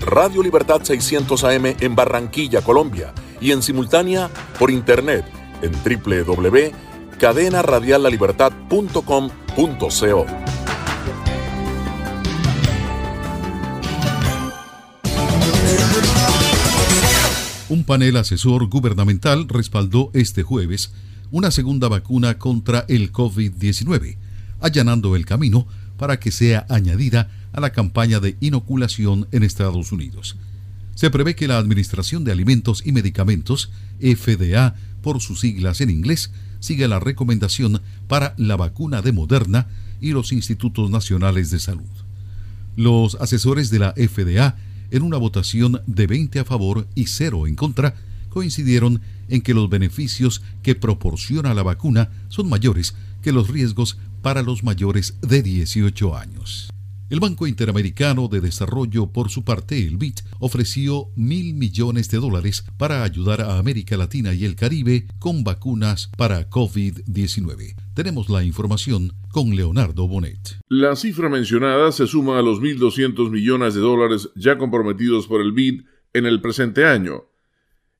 Radio Libertad 600 AM en Barranquilla, Colombia y en simultánea por internet en www.cadenaradiallalibertad.com.co. Un panel asesor gubernamental respaldó este jueves una segunda vacuna contra el COVID-19, allanando el camino para que sea añadida a la campaña de inoculación en Estados Unidos. Se prevé que la Administración de Alimentos y Medicamentos, FDA por sus siglas en inglés, siga la recomendación para la vacuna de Moderna y los institutos nacionales de salud. Los asesores de la FDA en una votación de 20 a favor y 0 en contra, coincidieron en que los beneficios que proporciona la vacuna son mayores que los riesgos para los mayores de 18 años. El Banco Interamericano de Desarrollo, por su parte, el BID, ofreció mil millones de dólares para ayudar a América Latina y el Caribe con vacunas para COVID-19. Tenemos la información con Leonardo Bonet. La cifra mencionada se suma a los 1.200 millones de dólares ya comprometidos por el BID en el presente año.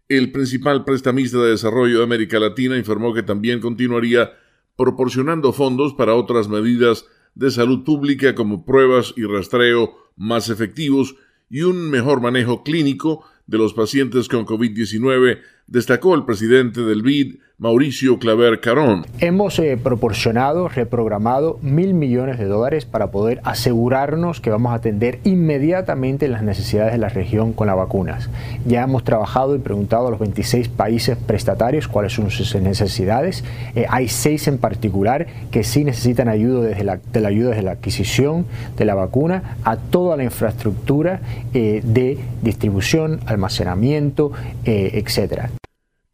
El principal prestamista de desarrollo de América Latina informó que también continuaría proporcionando fondos para otras medidas de salud pública como pruebas y rastreo más efectivos y un mejor manejo clínico de los pacientes con COVID-19, destacó el presidente del BID, Mauricio Claver Carón. Hemos eh, proporcionado, reprogramado mil millones de dólares para poder asegurarnos que vamos a atender inmediatamente las necesidades de la región con las vacunas. Ya hemos trabajado y preguntado a los 26 países prestatarios cuáles son sus necesidades. Eh, hay seis en particular que sí necesitan ayuda desde la, ayuda desde la adquisición de la vacuna a toda la infraestructura eh, de distribución, almacenamiento, etcétera.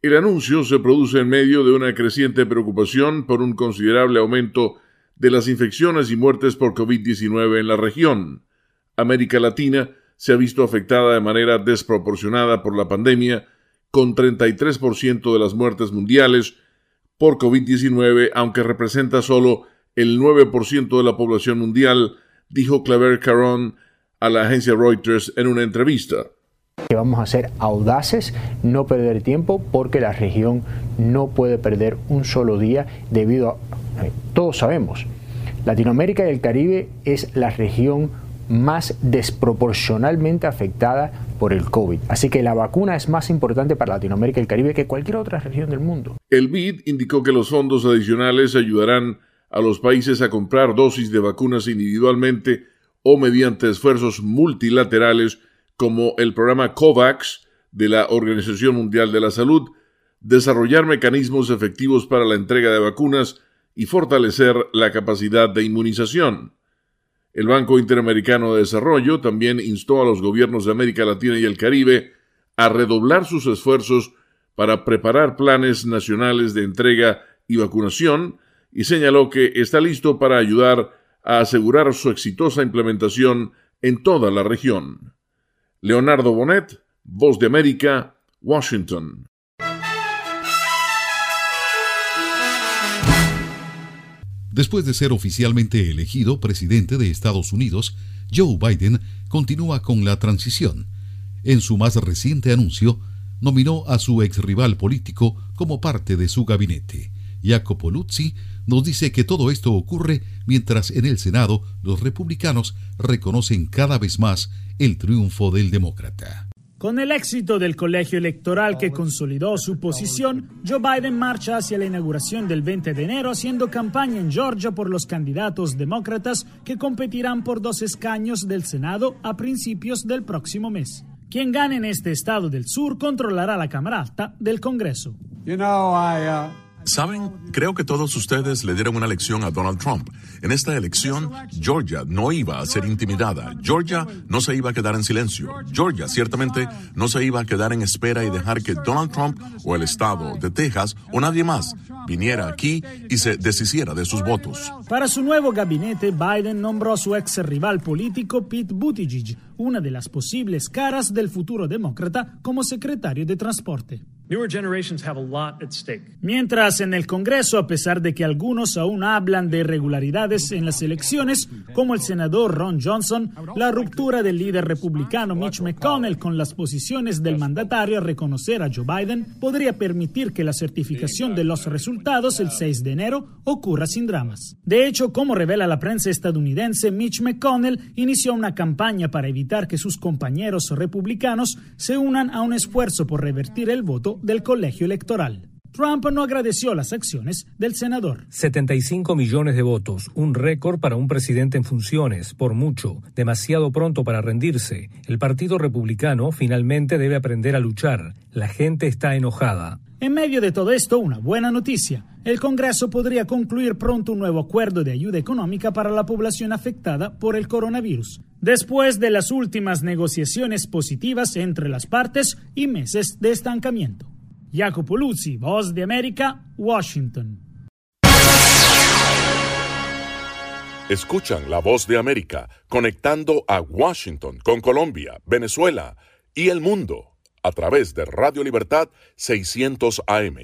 El anuncio se produce en medio de una creciente preocupación por un considerable aumento de las infecciones y muertes por COVID-19 en la región. América Latina se ha visto afectada de manera desproporcionada por la pandemia, con 33% de las muertes mundiales por COVID-19, aunque representa solo el 9% de la población mundial, dijo Claver Caron a la agencia Reuters en una entrevista que vamos a ser audaces, no perder tiempo, porque la región no puede perder un solo día debido a, eh, todos sabemos, Latinoamérica y el Caribe es la región más desproporcionalmente afectada por el COVID. Así que la vacuna es más importante para Latinoamérica y el Caribe que cualquier otra región del mundo. El BID indicó que los fondos adicionales ayudarán a los países a comprar dosis de vacunas individualmente o mediante esfuerzos multilaterales como el programa COVAX de la Organización Mundial de la Salud, desarrollar mecanismos efectivos para la entrega de vacunas y fortalecer la capacidad de inmunización. El Banco Interamericano de Desarrollo también instó a los gobiernos de América Latina y el Caribe a redoblar sus esfuerzos para preparar planes nacionales de entrega y vacunación y señaló que está listo para ayudar a asegurar su exitosa implementación en toda la región. Leonardo Bonet, Voz de América, Washington. Después de ser oficialmente elegido presidente de Estados Unidos, Joe Biden continúa con la transición. En su más reciente anuncio, nominó a su ex rival político como parte de su gabinete. Jacopo Luzzi nos dice que todo esto ocurre mientras en el Senado los republicanos reconocen cada vez más el triunfo del demócrata. Con el éxito del colegio electoral que consolidó su posición, Joe Biden marcha hacia la inauguración del 20 de enero haciendo campaña en Georgia por los candidatos demócratas que competirán por dos escaños del Senado a principios del próximo mes. Quien gane en este estado del sur controlará la Cámara Alta del Congreso. You know, I, uh... Saben, creo que todos ustedes le dieron una lección a Donald Trump. En esta elección, Georgia no iba a ser intimidada. Georgia no se iba a quedar en silencio. Georgia ciertamente no se iba a quedar en espera y dejar que Donald Trump o el estado de Texas o nadie más viniera aquí y se deshiciera de sus votos. Para su nuevo gabinete, Biden nombró a su ex rival político Pete Buttigieg, una de las posibles caras del futuro demócrata, como secretario de Transporte. Mientras en el Congreso, a pesar de que algunos aún hablan de irregularidades en las elecciones, como el senador Ron Johnson, la ruptura del líder republicano Mitch McConnell con las posiciones del mandatario a reconocer a Joe Biden podría permitir que la certificación de los resultados el 6 de enero ocurra sin dramas. De hecho, como revela la prensa estadounidense, Mitch McConnell inició una campaña para evitar que sus compañeros republicanos se unan a un esfuerzo por revertir el voto del colegio electoral. Trump no agradeció las acciones del senador. 75 millones de votos, un récord para un presidente en funciones, por mucho, demasiado pronto para rendirse. El Partido Republicano finalmente debe aprender a luchar. La gente está enojada. En medio de todo esto, una buena noticia. El Congreso podría concluir pronto un nuevo acuerdo de ayuda económica para la población afectada por el coronavirus, después de las últimas negociaciones positivas entre las partes y meses de estancamiento. Jacopo Luzzi, Voz de América, Washington. Escuchan la voz de América conectando a Washington con Colombia, Venezuela y el mundo a través de Radio Libertad 600 AM.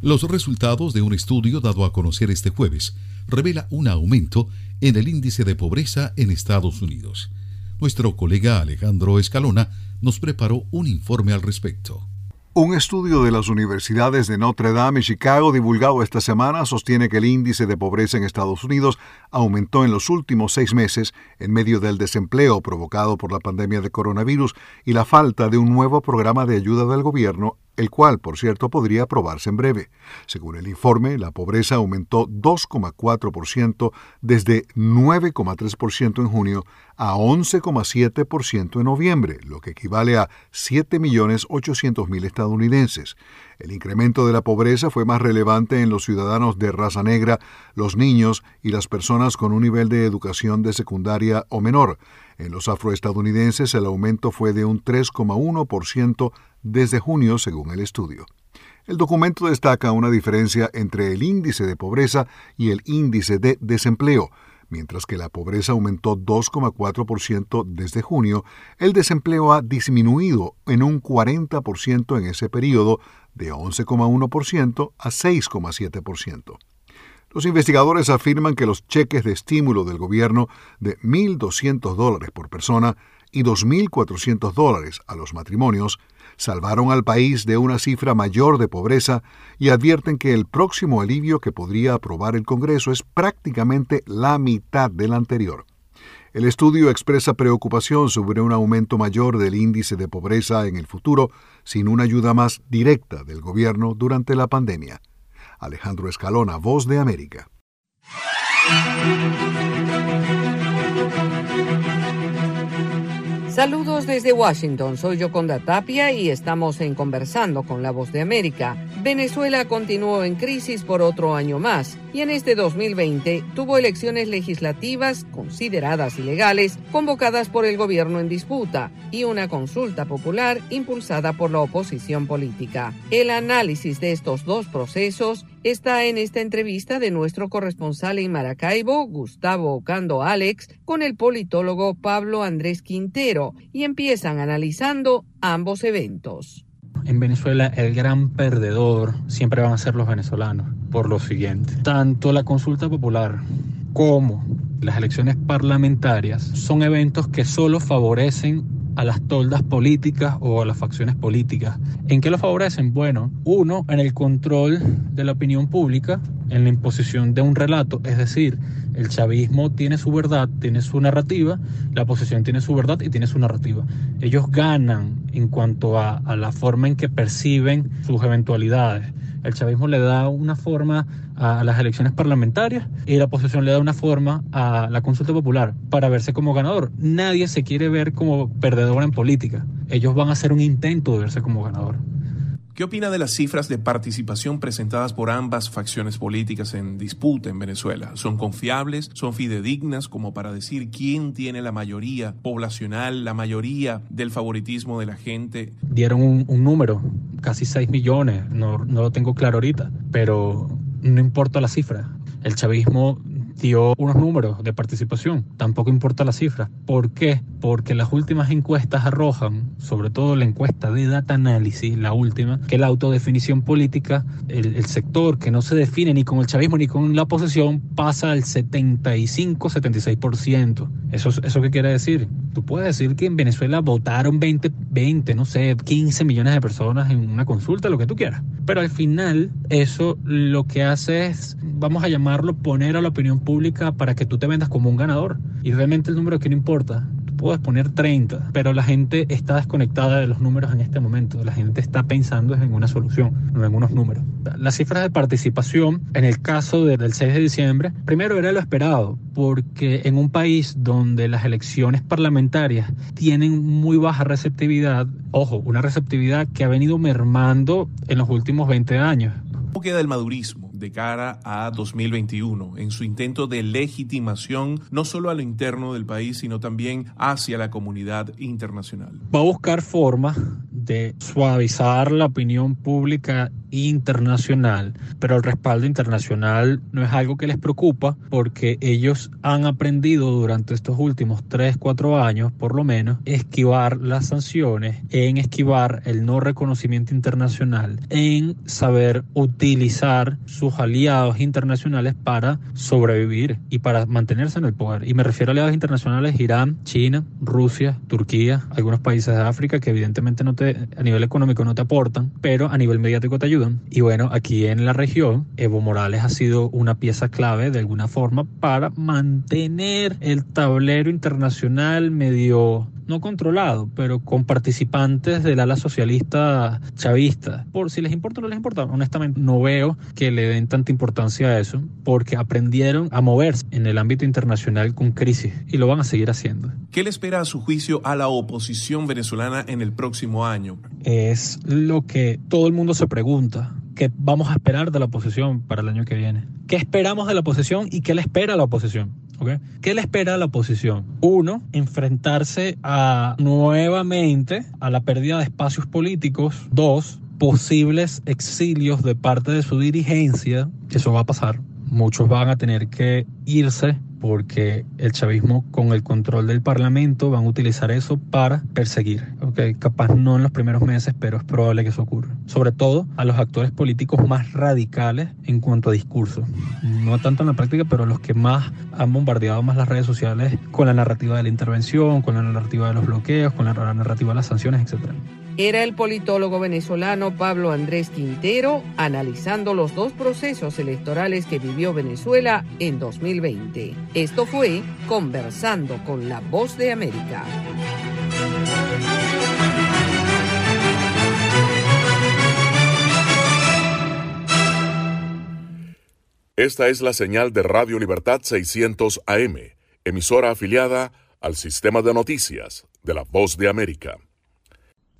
Los resultados de un estudio dado a conocer este jueves revela un aumento en el índice de pobreza en Estados Unidos. Nuestro colega Alejandro Escalona nos preparó un informe al respecto. Un estudio de las universidades de Notre Dame y Chicago divulgado esta semana sostiene que el índice de pobreza en Estados Unidos aumentó en los últimos seis meses en medio del desempleo provocado por la pandemia de coronavirus y la falta de un nuevo programa de ayuda del gobierno el cual, por cierto, podría aprobarse en breve. Según el informe, la pobreza aumentó 2,4% desde 9,3% en junio a 11,7% en noviembre, lo que equivale a 7.800.000 estadounidenses. El incremento de la pobreza fue más relevante en los ciudadanos de raza negra, los niños y las personas con un nivel de educación de secundaria o menor. En los afroestadounidenses el aumento fue de un 3,1% desde junio, según el estudio. El documento destaca una diferencia entre el índice de pobreza y el índice de desempleo. Mientras que la pobreza aumentó 2,4% desde junio, el desempleo ha disminuido en un 40% en ese periodo, de 11,1% a 6,7%. Los investigadores afirman que los cheques de estímulo del gobierno de 1.200 dólares por persona y 2.400 dólares a los matrimonios salvaron al país de una cifra mayor de pobreza y advierten que el próximo alivio que podría aprobar el Congreso es prácticamente la mitad del anterior. El estudio expresa preocupación sobre un aumento mayor del índice de pobreza en el futuro sin una ayuda más directa del gobierno durante la pandemia. Alejandro Escalona, Voz de América. Saludos desde Washington, soy Yoconda Tapia y estamos en Conversando con la Voz de América. Venezuela continuó en crisis por otro año más y en este 2020 tuvo elecciones legislativas consideradas ilegales convocadas por el gobierno en disputa y una consulta popular impulsada por la oposición política. El análisis de estos dos procesos está en esta entrevista de nuestro corresponsal en Maracaibo, Gustavo Ocando Alex, con el politólogo Pablo Andrés Quintero, y empiezan analizando ambos eventos. En Venezuela el gran perdedor siempre van a ser los venezolanos, por lo siguiente. Tanto la consulta popular como las elecciones parlamentarias son eventos que solo favorecen a las toldas políticas o a las facciones políticas. ¿En qué lo favorecen? Bueno, uno, en el control de la opinión pública, en la imposición de un relato, es decir, el chavismo tiene su verdad, tiene su narrativa, la oposición tiene su verdad y tiene su narrativa. Ellos ganan en cuanto a, a la forma en que perciben sus eventualidades. El chavismo le da una forma a las elecciones parlamentarias y la oposición le da una forma a la consulta popular para verse como ganador. Nadie se quiere ver como perdedor en política. Ellos van a hacer un intento de verse como ganador. ¿Qué opina de las cifras de participación presentadas por ambas facciones políticas en disputa en Venezuela? ¿Son confiables? ¿Son fidedignas como para decir quién tiene la mayoría poblacional, la mayoría del favoritismo de la gente? Dieron un, número, casi 6 millones, no, no lo tengo claro ahorita, pero no importa la cifra. El chavismo dio unos números de participación, tampoco importa la cifra. ¿Por qué? Porque las últimas encuestas arrojan, sobre todo la encuesta de data análisis, la última, que la autodefinición política, el, sector que no se define ni con el chavismo ni con la oposición, pasa al 75-76%. ¿Eso, ¿Eso qué quiere decir? Tú puedes decir que en Venezuela votaron 20, 20, no sé, 15 millones de personas en una consulta, lo que tú quieras. Pero al final, eso lo que hace es, vamos a llamarlo, poner a la opinión pública para que tú te vendas como un ganador. Y realmente el número que no importa. Tú puedes poner 30, pero la gente está desconectada de los números en este momento. La gente está pensando en una solución, no en unos números. Las cifras de participación, en el caso del 6 de diciembre, primero era lo esperado, porque en un país donde las elecciones parlamentarias tienen muy baja receptividad, ojo, una receptividad que ha venido mermando en los últimos 20 años. ¿Cómo queda el madurismo? de cara a 2021 en su intento de legitimación no solo a lo interno del país, sino también hacia la comunidad internacional. Va a buscar formas de suavizar la opinión pública internacional, pero el respaldo internacional no es algo que les preocupa porque ellos han aprendido durante estos últimos 3, 4 años, por lo menos, esquivar las sanciones, en esquivar el no reconocimiento internacional, en saber utilizar sus aliados internacionales para sobrevivir y para mantenerse en el poder. Y me refiero a aliados internacionales Irán, China, Rusia, Turquía, algunos países de África que evidentemente no te, a nivel económico no te aportan, pero a nivel mediático te ayudan. Y bueno, aquí en la región, Evo Morales ha sido una pieza clave de alguna forma para mantener el tablero internacional medio no controlado, pero con participantes del ala socialista chavista. Por si les importa o no les importa, honestamente no veo que le den tanta importancia a eso, porque aprendieron a moverse en el ámbito internacional con crisis y lo van a seguir haciendo. ¿Qué le espera a su juicio a la oposición venezolana en el próximo año? Es lo que todo el mundo se pregunta. ¿Qué vamos a esperar de la oposición para el año que viene? ¿Qué esperamos de la oposición y qué le espera a la oposición? ¿Qué le espera a la oposición? Uno, enfrentarse nuevamente a la pérdida de espacios políticos. Dos, posibles exilios de parte de su dirigencia. Eso va a pasar. Muchos van a tener que irse porque el chavismo con el control del parlamento van a utilizar eso para perseguir. Okay, capaz no en los primeros meses, pero es probable que eso ocurra. Sobre todo a los actores políticos más radicales en cuanto a discurso. No tanto en la práctica, pero los que más han bombardeado más las redes sociales con la narrativa de la intervención, con la narrativa de los bloqueos, con la narrativa de las sanciones, etc era el politólogo venezolano Pablo Andrés Quintero analizando los dos procesos electorales que vivió Venezuela en 2020. Esto fue Conversando con la Voz de América. Esta es la señal de Radio Libertad 600 AM, emisora afiliada al sistema de noticias de la Voz de América.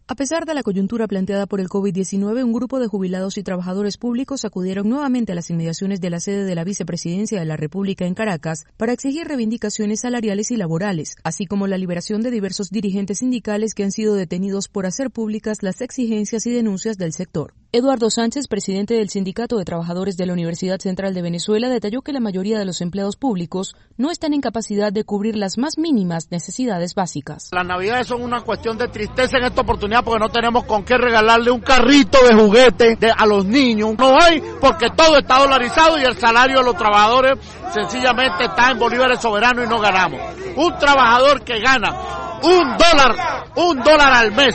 A pesar de la coyuntura planteada por el COVID-19, un grupo de jubilados y trabajadores públicos acudieron nuevamente a las inmediaciones de la sede de la Vicepresidencia de la República en Caracas para exigir reivindicaciones salariales y laborales, así como la liberación de diversos dirigentes sindicales que han sido detenidos por hacer públicas las exigencias y denuncias del sector. Eduardo Sánchez, presidente del Sindicato de Trabajadores de la Universidad Central de Venezuela, detalló que la mayoría de los empleados públicos no están en capacidad de cubrir las más mínimas necesidades básicas. Las navidades son una cuestión de tristeza en esta oportunidad porque no tenemos con qué regalarle un carrito de juguete a los niños. No hay porque todo está dolarizado y el salario de los trabajadores sencillamente está en bolívares soberanos y no ganamos. Un trabajador que gana un dólar, un dólar al mes.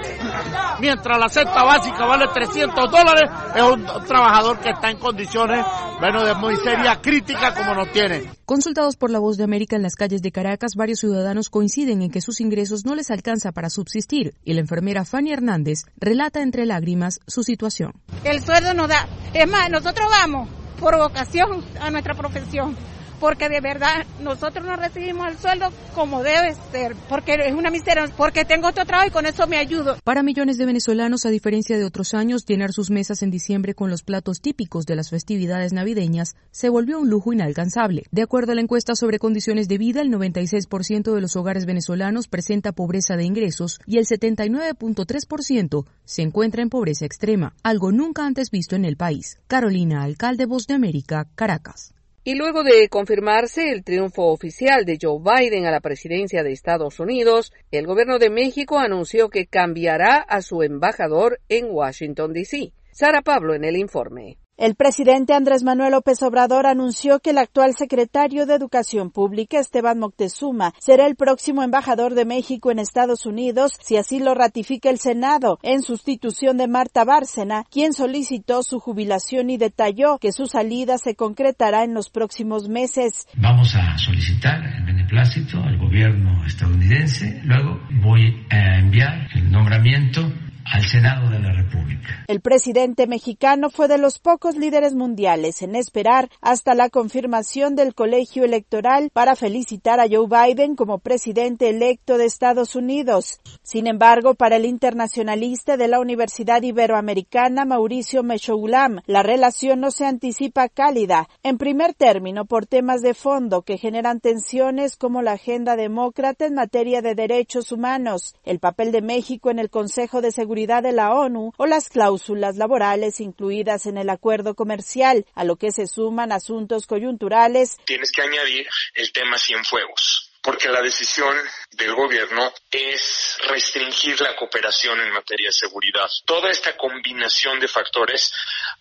Mientras la cesta básica vale 300 dólares, es un trabajador que está en condiciones, bueno, de muy seria crítica como nos tiene. Consultados por la Voz de América en las calles de Caracas, varios ciudadanos coinciden en que sus ingresos no les alcanza para subsistir y la enfermera Fanny Hernández relata entre lágrimas su situación. El sueldo no da. Es más, nosotros vamos por vocación a nuestra profesión porque de verdad nosotros no recibimos el sueldo como debe ser, porque es una miseria, porque tengo otro trabajo y con eso me ayudo. Para millones de venezolanos, a diferencia de otros años, llenar sus mesas en diciembre con los platos típicos de las festividades navideñas se volvió un lujo inalcanzable. De acuerdo a la encuesta sobre condiciones de vida, el 96% de los hogares venezolanos presenta pobreza de ingresos y el 79.3% se encuentra en pobreza extrema, algo nunca antes visto en el país. Carolina, alcalde Voz de América, Caracas. Y luego de confirmarse el triunfo oficial de Joe Biden a la presidencia de Estados Unidos, el gobierno de México anunció que cambiará a su embajador en Washington, D.C. Sara Pablo en el informe. El presidente Andrés Manuel López Obrador anunció que el actual secretario de Educación Pública, Esteban Moctezuma, será el próximo embajador de México en Estados Unidos si así lo ratifica el Senado, en sustitución de Marta Bárcena, quien solicitó su jubilación y detalló que su salida se concretará en los próximos meses. Vamos a solicitar el beneplácito al gobierno estadounidense, luego voy a enviar el nombramiento al Senado de la República. El presidente mexicano fue de los pocos líderes mundiales en esperar hasta la confirmación del colegio electoral para felicitar a Joe Biden como presidente electo de Estados Unidos. Sin embargo, para el internacionalista de la Universidad Iberoamericana, Mauricio Mechoulam, la relación no se anticipa cálida, en primer término por temas de fondo que generan tensiones como la agenda demócrata en materia de derechos humanos, el papel de México en el Consejo de Seguridad de la ONU o las cláusulas laborales incluidas en el acuerdo comercial, a lo que se suman asuntos coyunturales. Tienes que añadir el tema Cienfuegos porque la decisión del gobierno es restringir la cooperación en materia de seguridad. Toda esta combinación de factores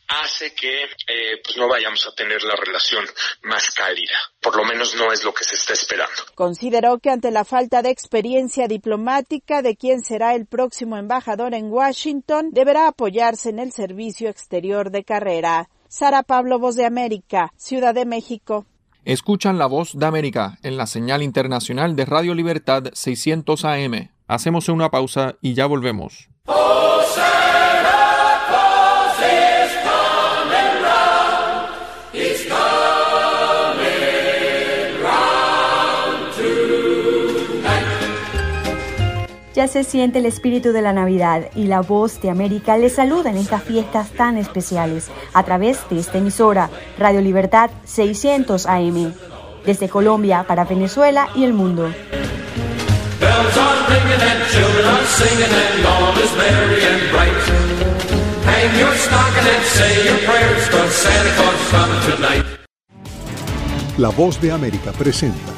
hace que eh, pues no vayamos a tener la relación más cálida. Por lo menos no es lo que se está esperando. Consideró que ante la falta de experiencia diplomática de quien será el próximo embajador en Washington, deberá apoyarse en el servicio exterior de carrera. Sara Pablo, Voz de América, Ciudad de México. Escuchan la voz de América en la señal internacional de Radio Libertad 600 AM. Hacemos una pausa y ya volvemos. Ya se siente el espíritu de la Navidad y la voz de América les saluda en estas fiestas tan especiales a través de esta emisora Radio Libertad 600 AM. Desde Colombia para Venezuela y el mundo. La voz de América presenta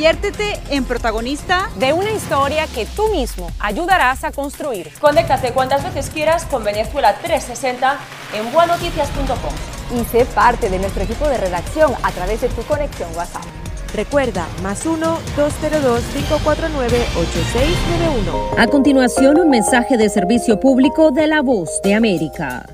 Conviértete en protagonista de una historia que tú mismo ayudarás a construir. Conéctate cuantas veces quieras con Venezuela 360 en buenoticias.com. Y sé parte de nuestro equipo de redacción a través de tu conexión WhatsApp. Recuerda, más 1-202-549-8691. A continuación, un mensaje de servicio público de la voz de América.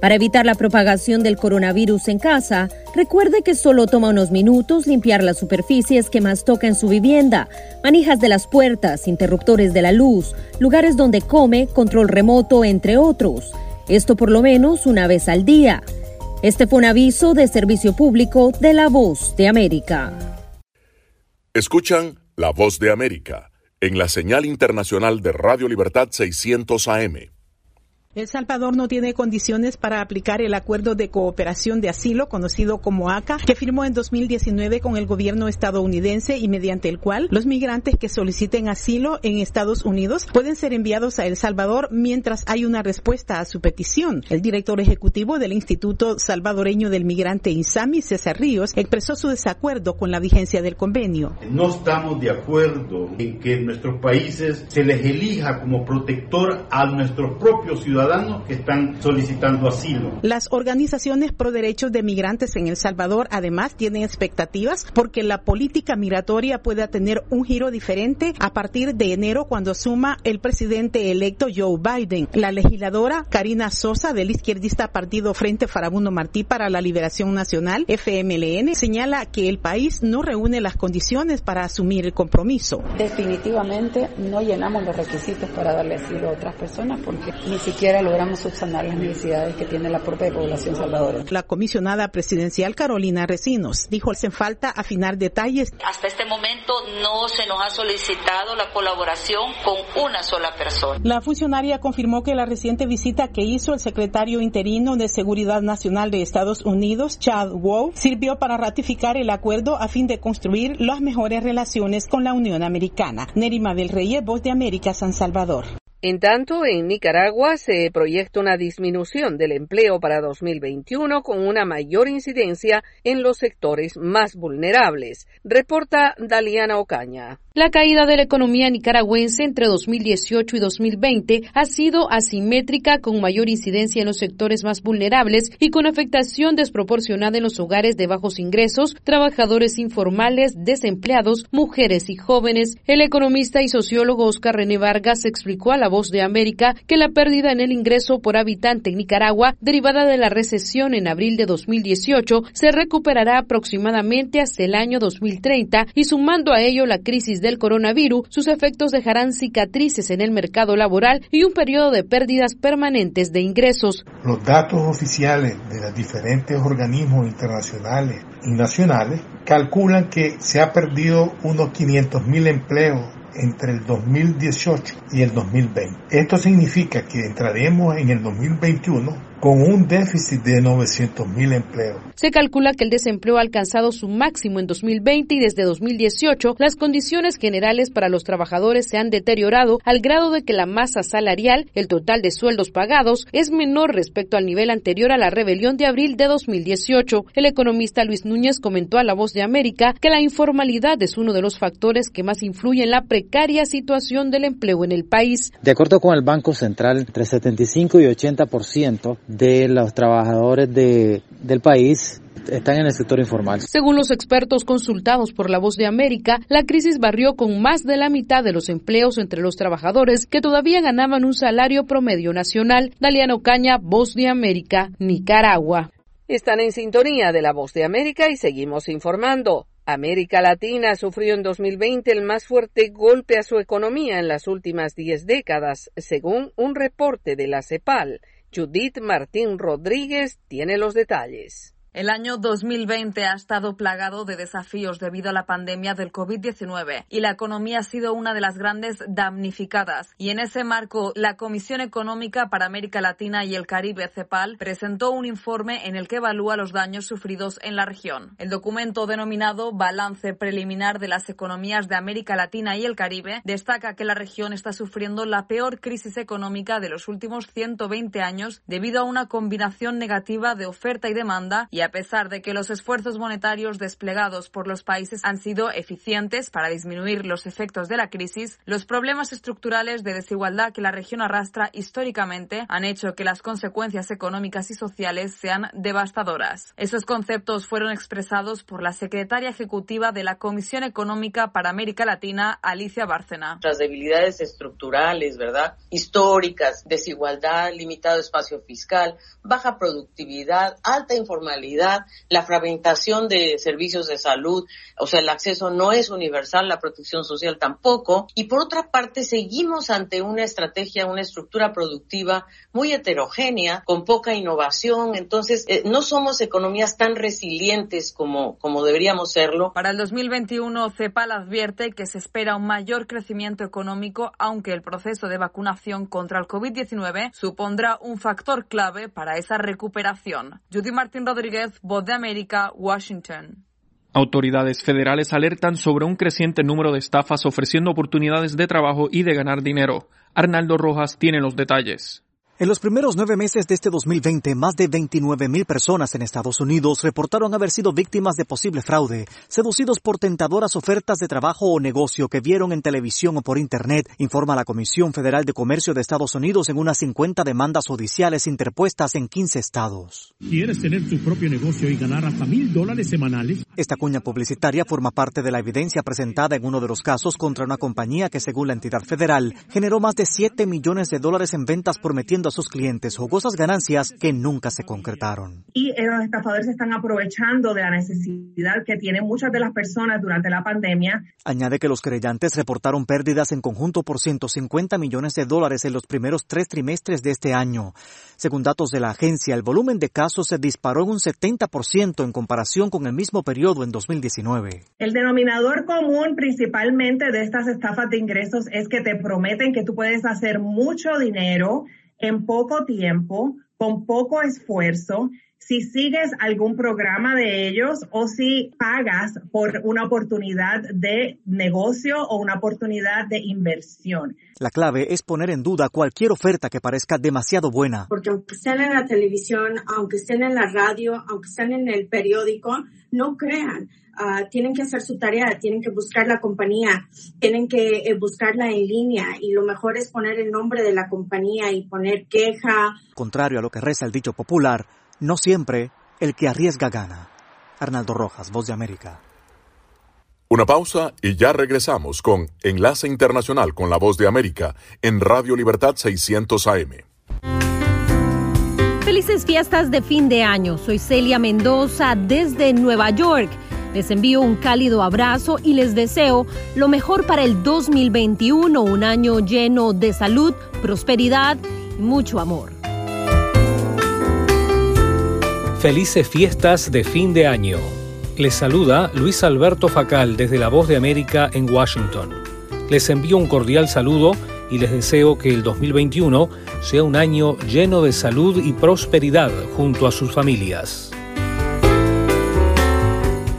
Para evitar la propagación del coronavirus en casa, recuerde que solo toma unos minutos limpiar las superficies que más toca en su vivienda, manijas de las puertas, interruptores de la luz, lugares donde come, control remoto, entre otros. Esto por lo menos una vez al día. Este fue un aviso de servicio público de La Voz de América. Escuchan La Voz de América en la señal internacional de Radio Libertad 600 AM. El Salvador no tiene condiciones para aplicar el acuerdo de cooperación de asilo conocido como ACA, que firmó en 2019 con el gobierno estadounidense y mediante el cual los migrantes que soliciten asilo en Estados Unidos pueden ser enviados a El Salvador mientras hay una respuesta a su petición. El director ejecutivo del Instituto Salvadoreño del Migrante INSAMI, César Ríos, expresó su desacuerdo con la vigencia del convenio. No estamos de acuerdo en que en nuestros países se les elija como protector a nuestros propios ciudadanos ciudadanos que están solicitando asilo. Las organizaciones pro derechos de migrantes en El Salvador además tienen expectativas porque la política migratoria pueda tener un giro diferente a partir de enero cuando asuma el presidente electo Joe Biden. La legisladora Karina Sosa del izquierdista partido Frente Farabundo Martí para la Liberación Nacional, FMLN, señala que el país no reúne las condiciones para asumir el compromiso. Definitivamente no llenamos los requisitos para darle asilo a otras personas porque ni siquiera logramos subsanar las necesidades que tiene la propia población salvadoreña. La comisionada presidencial Carolina Recinos dijo hacen falta afinar detalles. Hasta este momento no se nos ha solicitado la colaboración con una sola persona. La funcionaria confirmó que la reciente visita que hizo el secretario interino de Seguridad Nacional de Estados Unidos, Chad Wow, sirvió para ratificar el acuerdo a fin de construir las mejores relaciones con la Unión Americana. Nerima del Rey, Voz de América, San Salvador. En tanto, en Nicaragua se proyecta una disminución del empleo para 2021 con una mayor incidencia en los sectores más vulnerables, reporta Daliana Ocaña. La caída de la economía nicaragüense entre 2018 y 2020 ha sido asimétrica con mayor incidencia en los sectores más vulnerables y con afectación desproporcionada en los hogares de bajos ingresos, trabajadores informales, desempleados, mujeres y jóvenes. El economista y sociólogo Oscar René Vargas explicó a La Voz de América que la pérdida en el ingreso por habitante en Nicaragua, derivada de la recesión en abril de 2018, se recuperará aproximadamente hasta el año 2030 y sumando a ello la crisis del coronavirus, sus efectos dejarán cicatrices en el mercado laboral y un periodo de pérdidas permanentes de ingresos. Los datos oficiales de los diferentes organismos internacionales y nacionales calculan que se ha perdido unos 500.000 empleos entre el 2018 y el 2020. Esto significa que entraremos en el 2021 con un déficit de 900.000 empleos. Se calcula que el desempleo ha alcanzado su máximo en 2020 y desde 2018 las condiciones generales para los trabajadores se han deteriorado al grado de que la masa salarial, el total de sueldos pagados, es menor respecto al nivel anterior a la rebelión de abril de 2018. El economista Luis Núñez comentó a La Voz de América que la informalidad es uno de los factores que más influye en la precaria situación del empleo en el país. De acuerdo con el Banco Central, entre 75 y 80% de los trabajadores de, del país están en el sector informal. Según los expertos consultados por La Voz de América, la crisis barrió con más de la mitad de los empleos entre los trabajadores que todavía ganaban un salario promedio nacional. Daliano Caña, Voz de América, Nicaragua. Están en sintonía de La Voz de América y seguimos informando. América Latina sufrió en 2020 el más fuerte golpe a su economía en las últimas 10 décadas, según un reporte de la CEPAL. Judith Martín Rodríguez tiene los detalles. El año 2020 ha estado plagado de desafíos debido a la pandemia del COVID-19 y la economía ha sido una de las grandes damnificadas. Y en ese marco, la Comisión Económica para América Latina y el Caribe, CEPAL, presentó un informe en el que evalúa los daños sufridos en la región. El documento denominado Balance Preliminar de las Economías de América Latina y el Caribe destaca que la región está sufriendo la peor crisis económica de los últimos 120 años debido a una combinación negativa de oferta y demanda y a pesar de que los esfuerzos monetarios desplegados por los países han sido eficientes para disminuir los efectos de la crisis, los problemas estructurales de desigualdad que la región arrastra históricamente han hecho que las consecuencias económicas y sociales sean devastadoras. Esos conceptos fueron expresados por la secretaria ejecutiva de la Comisión Económica para América Latina, Alicia Bárcena. Las debilidades estructurales, ¿verdad? Históricas, desigualdad, limitado espacio fiscal, baja productividad, alta informalidad la fragmentación de servicios de salud, o sea, el acceso no es universal, la protección social tampoco. Y por otra parte, seguimos ante una estrategia, una estructura productiva muy heterogénea, con poca innovación. Entonces, eh, no somos economías tan resilientes como, como deberíamos serlo. Para el 2021, CEPAL advierte que se espera un mayor crecimiento económico, aunque el proceso de vacunación contra el COVID-19 supondrá un factor clave para esa recuperación. Judy Martín Rodríguez Voz de América, Washington. Autoridades federales alertan sobre un creciente número de estafas ofreciendo oportunidades de trabajo y de ganar dinero. Arnaldo Rojas tiene los detalles. En los primeros nueve meses de este 2020, más de 29 mil personas en Estados Unidos reportaron haber sido víctimas de posible fraude, seducidos por tentadoras ofertas de trabajo o negocio que vieron en televisión o por Internet, informa la Comisión Federal de Comercio de Estados Unidos en unas 50 demandas judiciales interpuestas en 15 estados. ¿Quieres tener tu propio negocio y ganar hasta mil dólares semanales? Esta cuña publicitaria forma parte de la evidencia presentada en uno de los casos contra una compañía que, según la entidad federal, generó más de 7 millones de dólares en ventas prometiendo a sus clientes jugosas ganancias que nunca se concretaron. Y los estafadores están aprovechando de la necesidad que tienen muchas de las personas durante la pandemia. Añade que los creyentes reportaron pérdidas en conjunto por 150 millones de dólares en los primeros tres trimestres de este año. Según datos de la agencia, el volumen de casos se disparó en un 70% en comparación con el mismo periodo en 2019. El denominador común principalmente de estas estafas de ingresos es que te prometen que tú puedes hacer mucho dinero en poco tiempo, con poco esfuerzo, si sigues algún programa de ellos o si pagas por una oportunidad de negocio o una oportunidad de inversión. La clave es poner en duda cualquier oferta que parezca demasiado buena. Porque aunque estén en la televisión, aunque estén en la radio, aunque estén en el periódico, no crean. Uh, tienen que hacer su tarea, tienen que buscar la compañía, tienen que eh, buscarla en línea y lo mejor es poner el nombre de la compañía y poner queja. Contrario a lo que reza el dicho popular, no siempre el que arriesga gana. Arnaldo Rojas, Voz de América. Una pausa y ya regresamos con Enlace Internacional con la Voz de América en Radio Libertad 600 AM. Felices fiestas de fin de año. Soy Celia Mendoza desde Nueva York. Les envío un cálido abrazo y les deseo lo mejor para el 2021, un año lleno de salud, prosperidad y mucho amor. Felices fiestas de fin de año. Les saluda Luis Alberto Facal desde La Voz de América en Washington. Les envío un cordial saludo y les deseo que el 2021 sea un año lleno de salud y prosperidad junto a sus familias.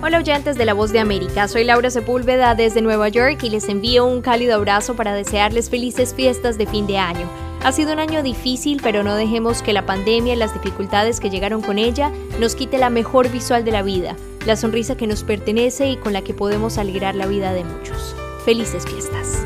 Hola oyentes de La Voz de América, soy Laura Sepúlveda desde Nueva York y les envío un cálido abrazo para desearles felices fiestas de fin de año. Ha sido un año difícil, pero no dejemos que la pandemia y las dificultades que llegaron con ella nos quite la mejor visual de la vida, la sonrisa que nos pertenece y con la que podemos alegrar la vida de muchos. Felices fiestas.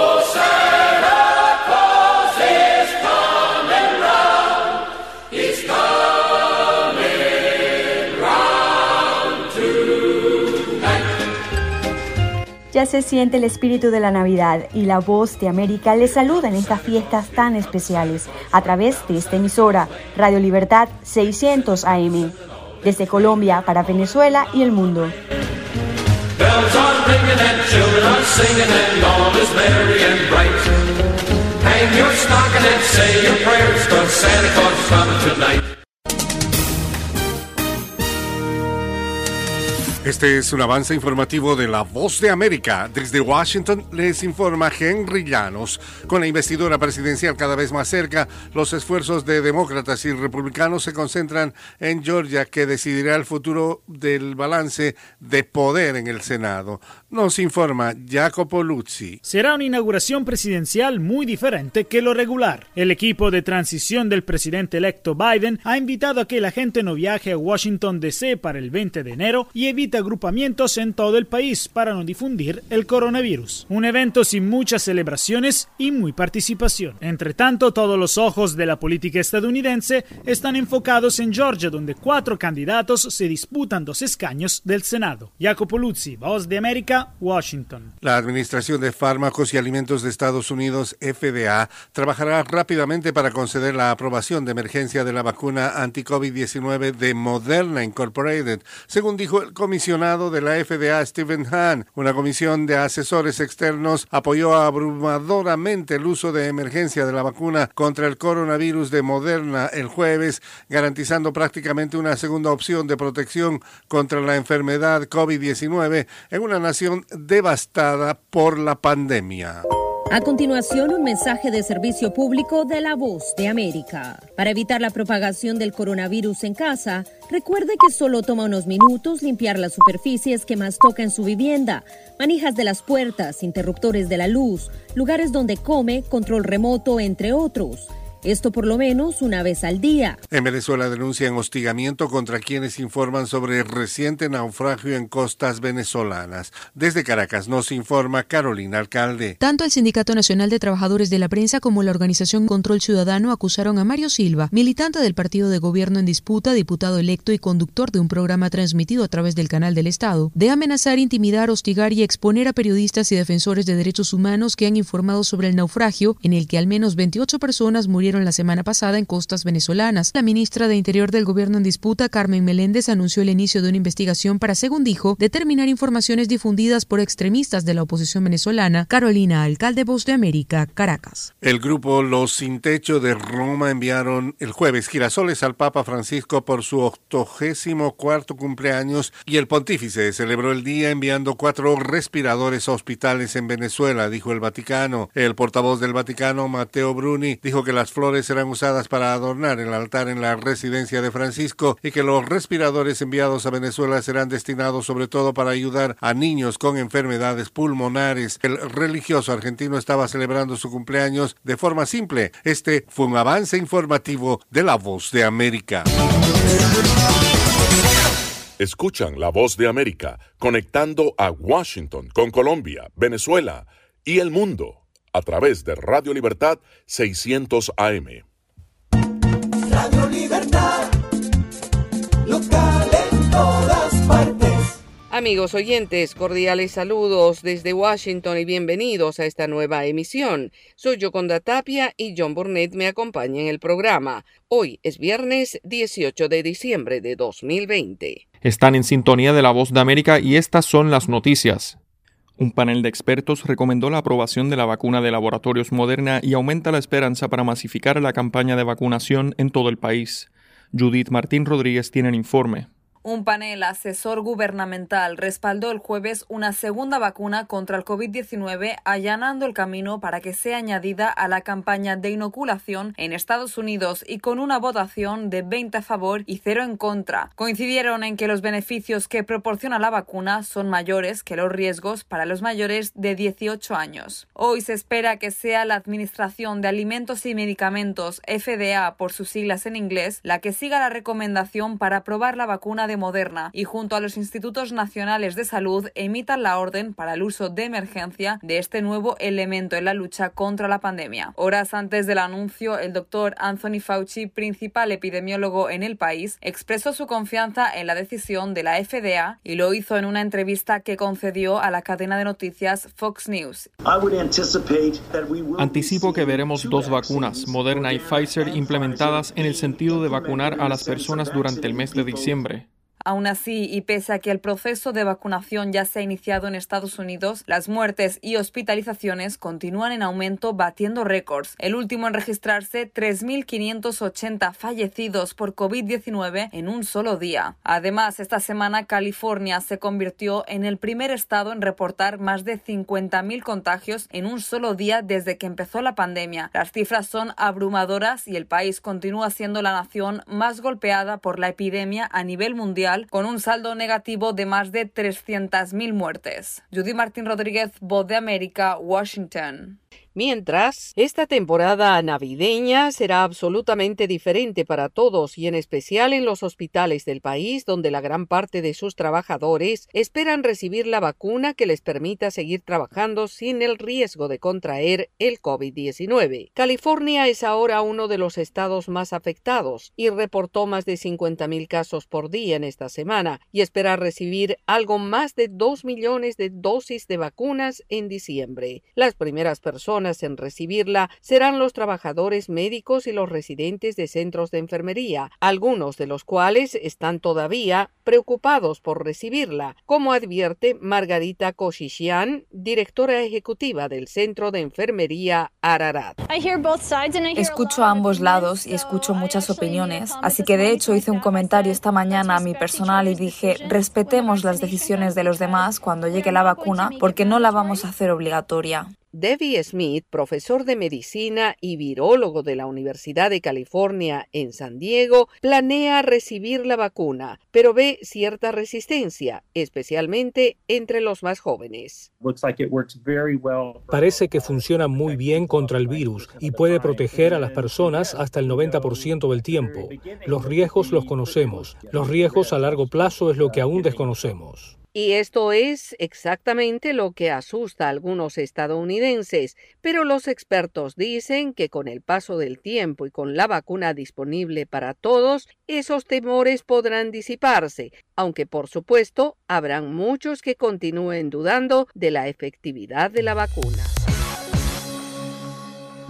Se siente el espíritu de la Navidad y la voz de América les saluda en estas fiestas tan especiales a través de esta emisora Radio Libertad 600 AM. Desde Colombia para Venezuela y el mundo. Este es un avance informativo de La Voz de América. Desde Washington les informa Henry Llanos. Con la investidura presidencial cada vez más cerca, los esfuerzos de demócratas y republicanos se concentran en Georgia, que decidirá el futuro del balance de poder en el Senado. Nos informa Jacopo Luzzi. Será una inauguración presidencial muy diferente que lo regular. El equipo de transición del presidente electo Biden ha invitado a que la gente no viaje a Washington DC para el 20 de enero y evite agrupamientos en todo el país para no difundir el coronavirus. Un evento sin muchas celebraciones y muy participación. Entre tanto, todos los ojos de la política estadounidense están enfocados en Georgia, donde cuatro candidatos se disputan dos escaños del Senado. Jacopo Luzzi, Voz de América, Washington. La Administración de Fármacos y Alimentos de Estados Unidos, FDA, trabajará rápidamente para conceder la aprobación de emergencia de la vacuna anti-COVID-19 de Moderna Incorporated, según dijo el comisionado comisionado de la FDA, Stephen Hahn, una comisión de asesores externos, apoyó abrumadoramente el uso de emergencia de la vacuna contra el coronavirus de Moderna el jueves, garantizando prácticamente una segunda opción de protección contra la enfermedad COVID-19 en una nación devastada por la pandemia. A continuación, un mensaje de servicio público de la voz de América. Para evitar la propagación del coronavirus en casa, recuerde que solo toma unos minutos limpiar las superficies que más toca en su vivienda, manijas de las puertas, interruptores de la luz, lugares donde come, control remoto, entre otros. Esto por lo menos una vez al día. En Venezuela denuncian hostigamiento contra quienes informan sobre el reciente naufragio en costas venezolanas. Desde Caracas nos informa Carolina Alcalde. Tanto el Sindicato Nacional de Trabajadores de la Prensa como la organización Control Ciudadano acusaron a Mario Silva, militante del partido de gobierno en disputa, diputado electo y conductor de un programa transmitido a través del canal del Estado, de amenazar, intimidar, hostigar y exponer a periodistas y defensores de derechos humanos que han informado sobre el naufragio en el que al menos 28 personas murieron la semana pasada en costas venezolanas. La ministra de Interior del gobierno en disputa, Carmen Meléndez, anunció el inicio de una investigación para, según dijo, determinar informaciones difundidas por extremistas de la oposición venezolana. Carolina, alcalde Voz de América, Caracas. El grupo Los Sin Techo de Roma enviaron el jueves girasoles al Papa Francisco por su octogésimo cuarto cumpleaños y el pontífice celebró el día enviando cuatro respiradores a hospitales en Venezuela, dijo el Vaticano. El portavoz del Vaticano, Mateo Bruni, dijo que las flores serán usadas para adornar el altar en la residencia de Francisco y que los respiradores enviados a Venezuela serán destinados sobre todo para ayudar a niños con enfermedades pulmonares. El religioso argentino estaba celebrando su cumpleaños de forma simple. Este fue un avance informativo de La Voz de América. Escuchan La Voz de América conectando a Washington con Colombia, Venezuela y el mundo a través de Radio Libertad 600 AM. Radio Libertad, local en todas partes. Amigos oyentes, cordiales saludos desde Washington y bienvenidos a esta nueva emisión. Soy Yoconda Tapia y John Burnett me acompaña en el programa. Hoy es viernes 18 de diciembre de 2020. Están en sintonía de la voz de América y estas son las noticias. Un panel de expertos recomendó la aprobación de la vacuna de laboratorios Moderna y aumenta la esperanza para masificar la campaña de vacunación en todo el país. Judith Martín Rodríguez tiene el informe. Un panel asesor gubernamental respaldó el jueves una segunda vacuna contra el COVID-19, allanando el camino para que sea añadida a la campaña de inoculación en Estados Unidos y con una votación de 20 a favor y 0 en contra. Coincidieron en que los beneficios que proporciona la vacuna son mayores que los riesgos para los mayores de 18 años. Hoy se espera que sea la Administración de Alimentos y Medicamentos, FDA por sus siglas en inglés, la que siga la recomendación para aprobar la vacuna Moderna y junto a los institutos nacionales de salud emitan la orden para el uso de emergencia de este nuevo elemento en la lucha contra la pandemia. Horas antes del anuncio, el doctor Anthony Fauci, principal epidemiólogo en el país, expresó su confianza en la decisión de la FDA y lo hizo en una entrevista que concedió a la cadena de noticias Fox News. Anticipo que veremos dos vacunas, Moderna y Pfizer, implementadas en el sentido de vacunar a las personas durante el mes de diciembre. Aún así, y pese a que el proceso de vacunación ya se ha iniciado en Estados Unidos, las muertes y hospitalizaciones continúan en aumento batiendo récords. El último en registrarse 3.580 fallecidos por COVID-19 en un solo día. Además, esta semana California se convirtió en el primer estado en reportar más de 50.000 contagios en un solo día desde que empezó la pandemia. Las cifras son abrumadoras y el país continúa siendo la nación más golpeada por la epidemia a nivel mundial con un saldo negativo de más de 300.000 muertes. Judy Martín Rodríguez, Voz de América, Washington. Mientras, esta temporada navideña será absolutamente diferente para todos y en especial en los hospitales del país donde la gran parte de sus trabajadores esperan recibir la vacuna que les permita seguir trabajando sin el riesgo de contraer el COVID-19. California es ahora uno de los estados más afectados y reportó más de 50.000 casos por día en esta semana y espera recibir algo más de 2 millones de dosis de vacunas en diciembre. Las primeras personas personas en recibirla serán los trabajadores médicos y los residentes de centros de enfermería, algunos de los cuales están todavía preocupados por recibirla, como advierte Margarita Koshishian, directora ejecutiva del Centro de Enfermería Ararat. Escucho a ambos lados y escucho muchas opiniones, así que de hecho hice un comentario esta mañana a mi personal y dije, respetemos las decisiones de los demás cuando llegue la vacuna porque no la vamos a hacer obligatoria. Debbie Smith, profesor de medicina y virólogo de la Universidad de California en San Diego, planea recibir la vacuna, pero ve cierta resistencia, especialmente entre los más jóvenes. Parece que funciona muy bien contra el virus y puede proteger a las personas hasta el 90% del tiempo. Los riesgos los conocemos. Los riesgos a largo plazo es lo que aún desconocemos. Y esto es exactamente lo que asusta a algunos estadounidenses, pero los expertos dicen que con el paso del tiempo y con la vacuna disponible para todos, esos temores podrán disiparse, aunque por supuesto habrán muchos que continúen dudando de la efectividad de la vacuna.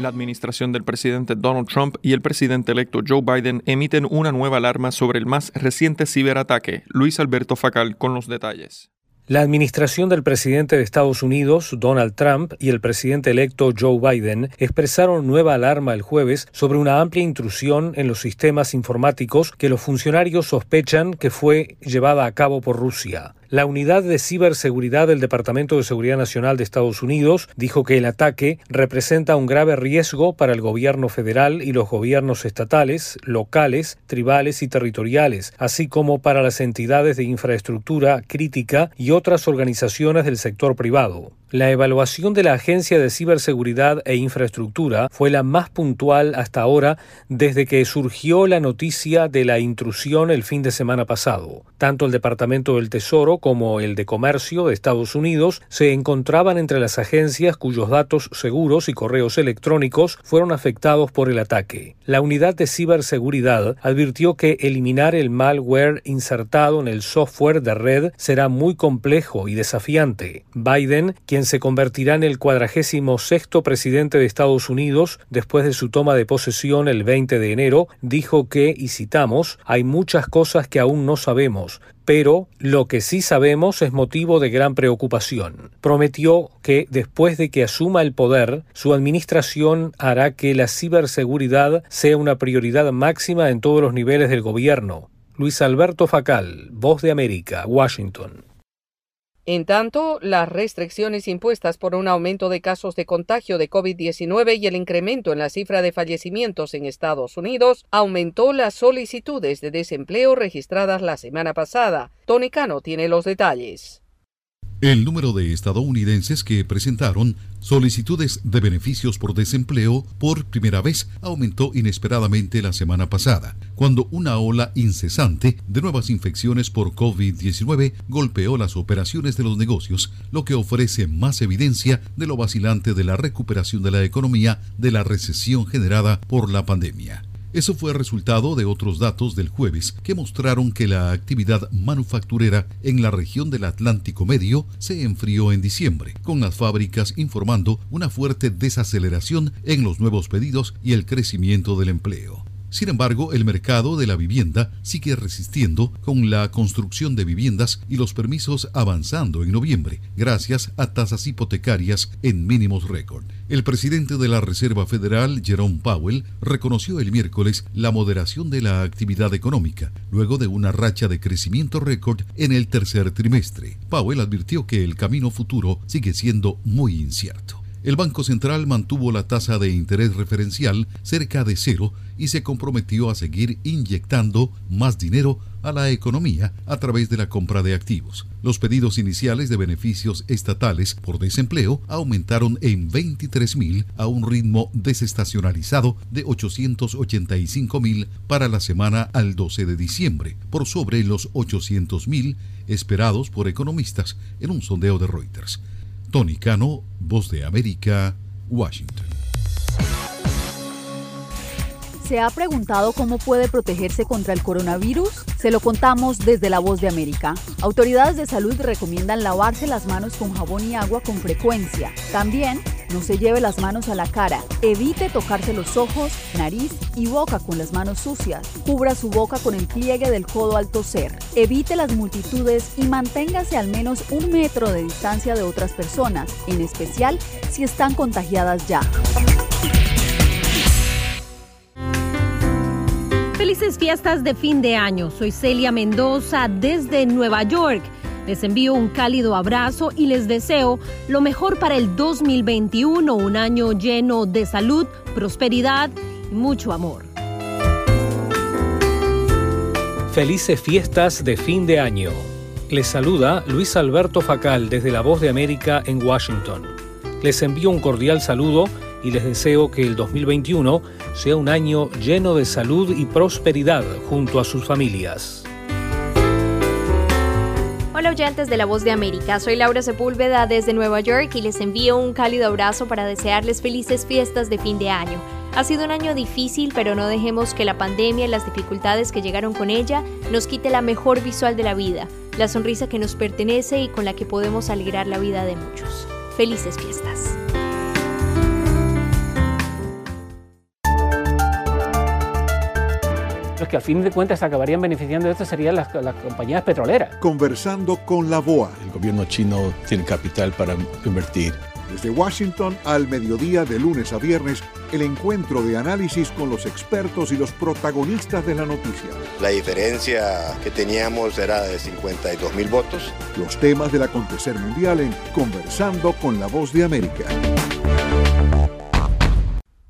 La administración del presidente Donald Trump y el presidente electo Joe Biden emiten una nueva alarma sobre el más reciente ciberataque. Luis Alberto Facal con los detalles. La administración del presidente de Estados Unidos, Donald Trump, y el presidente electo Joe Biden expresaron nueva alarma el jueves sobre una amplia intrusión en los sistemas informáticos que los funcionarios sospechan que fue llevada a cabo por Rusia. La unidad de ciberseguridad del Departamento de Seguridad Nacional de Estados Unidos dijo que el ataque representa un grave riesgo para el gobierno federal y los gobiernos estatales, locales, tribales y territoriales, así como para las entidades de infraestructura crítica y otras organizaciones del sector privado. La evaluación de la Agencia de Ciberseguridad e Infraestructura fue la más puntual hasta ahora desde que surgió la noticia de la intrusión el fin de semana pasado. Tanto el Departamento del Tesoro como el de Comercio de Estados Unidos se encontraban entre las agencias cuyos datos seguros y correos electrónicos fueron afectados por el ataque. La unidad de ciberseguridad advirtió que eliminar el malware insertado en el software de red será muy complejo y desafiante. Biden, quien se convertirá en el cuadragésimo sexto presidente de Estados Unidos después de su toma de posesión el 20 de enero, dijo que, y citamos, hay muchas cosas que aún no sabemos, pero lo que sí sabemos es motivo de gran preocupación. Prometió que después de que asuma el poder, su administración hará que la ciberseguridad sea una prioridad máxima en todos los niveles del gobierno. Luis Alberto Facal, Voz de América, Washington. En tanto, las restricciones impuestas por un aumento de casos de contagio de COVID-19 y el incremento en la cifra de fallecimientos en Estados Unidos aumentó las solicitudes de desempleo registradas la semana pasada. Tony Cano tiene los detalles. El número de estadounidenses que presentaron solicitudes de beneficios por desempleo por primera vez aumentó inesperadamente la semana pasada, cuando una ola incesante de nuevas infecciones por COVID-19 golpeó las operaciones de los negocios, lo que ofrece más evidencia de lo vacilante de la recuperación de la economía de la recesión generada por la pandemia. Eso fue resultado de otros datos del jueves que mostraron que la actividad manufacturera en la región del Atlántico Medio se enfrió en diciembre, con las fábricas informando una fuerte desaceleración en los nuevos pedidos y el crecimiento del empleo. Sin embargo, el mercado de la vivienda sigue resistiendo con la construcción de viviendas y los permisos avanzando en noviembre, gracias a tasas hipotecarias en mínimos récord. El presidente de la Reserva Federal, Jerome Powell, reconoció el miércoles la moderación de la actividad económica, luego de una racha de crecimiento récord en el tercer trimestre. Powell advirtió que el camino futuro sigue siendo muy incierto. El Banco Central mantuvo la tasa de interés referencial cerca de cero y se comprometió a seguir inyectando más dinero a la economía a través de la compra de activos. Los pedidos iniciales de beneficios estatales por desempleo aumentaron en 23 mil a un ritmo desestacionalizado de 885 mil para la semana al 12 de diciembre, por sobre los 800 mil esperados por economistas en un sondeo de Reuters. Tony Cano, Voz de América, Washington. ¿Se ha preguntado cómo puede protegerse contra el coronavirus? Se lo contamos desde la Voz de América. Autoridades de salud recomiendan lavarse las manos con jabón y agua con frecuencia. También No se lleve las manos a la cara. Evite tocarse los ojos, nariz y boca con las manos sucias. Cubra su boca con el pliegue del codo al toser. Evite las multitudes y manténgase al menos un metro de distancia de otras personas, en especial si están contagiadas ya. Felices fiestas de fin de año. Soy Celia Mendoza desde Nueva York. Les envío un cálido abrazo y les deseo lo mejor para el 2021, un año lleno de salud, prosperidad y mucho amor. Felices fiestas de fin de año. Les saluda Luis Alberto Facal desde La Voz de América en Washington. Les envío un cordial saludo y les deseo que el 2021 sea un año lleno de salud y prosperidad junto a sus familias. Hola oyentes de La Voz de América, soy Laura Sepúlveda desde Nueva York y les envío un cálido abrazo para desearles felices fiestas de fin de año. Ha sido un año difícil, pero no dejemos que la pandemia y las dificultades que llegaron con ella nos quite la mejor visual de la vida, la sonrisa que nos pertenece y con la que podemos alegrar la vida de muchos. Felices fiestas. Que al fin de cuentas acabarían beneficiando de esto serían las, las compañías petroleras. Conversando con la BOA. El gobierno chino tiene capital para invertir. Desde Washington al mediodía de lunes a viernes, el encuentro de análisis con los expertos y los protagonistas de la noticia. La diferencia que teníamos era de 52 mil votos. Los temas del acontecer mundial en Conversando con la Voz de América.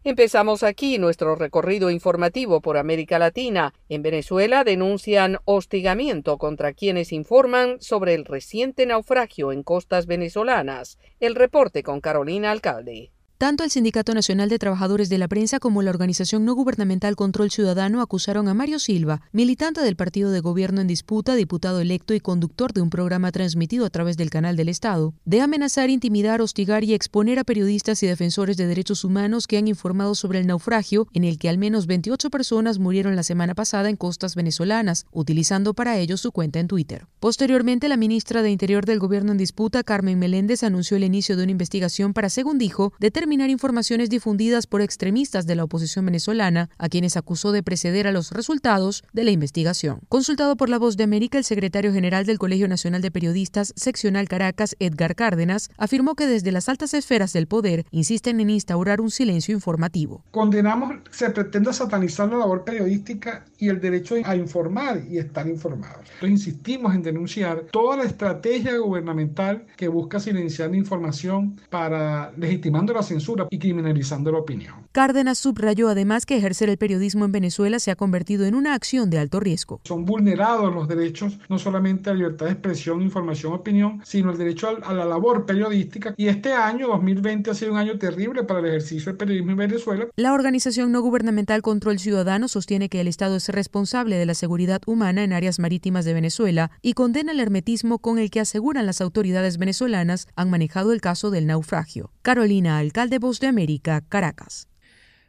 Empezamos aquí nuestro recorrido informativo por América Latina. En Venezuela denuncian hostigamiento contra quienes informan sobre el reciente naufragio en costas venezolanas. El reporte con Carolina Alcalde. Tanto el Sindicato Nacional de Trabajadores de la Prensa como la organización no gubernamental Control Ciudadano acusaron a Mario Silva, militante del partido de gobierno en disputa, diputado electo y conductor de un programa transmitido a través del canal del Estado, de amenazar, intimidar, hostigar y exponer a periodistas y defensores de derechos humanos que han informado sobre el naufragio en el que al menos 28 personas murieron la semana pasada en costas venezolanas, utilizando para ello su cuenta en Twitter. Posteriormente, la ministra de Interior del gobierno en disputa, Carmen Meléndez, anunció el inicio de una investigación para, según dijo, determinar informaciones difundidas por extremistas de la oposición venezolana, a quienes acusó de preceder a los resultados de la investigación. Consultado por La Voz de América, el secretario general del Colegio Nacional de Periodistas Seccional Caracas, Edgar Cárdenas, afirmó que desde las altas esferas del poder insisten en instaurar un silencio informativo. Condenamos, se pretende satanizar la labor periodística y el derecho a informar y estar informados. Entonces insistimos en denunciar toda la estrategia gubernamental que busca silenciar la información para legitimando la censura y criminalizando la opinión. Cárdenas subrayó además que ejercer el periodismo en Venezuela se ha convertido en una acción de alto riesgo. Son vulnerados los derechos no solamente a libertad de expresión, información, opinión, sino el derecho a la labor periodística. Y este año, 2020, ha sido un año terrible para el ejercicio del periodismo en Venezuela. La organización no gubernamental Control Ciudadano sostiene que el Estado es responsable de la seguridad humana en áreas marítimas de Venezuela y condena el hermetismo con el que aseguran las autoridades venezolanas han manejado el caso del naufragio. Carolina, alcalde Voz de América, Caracas.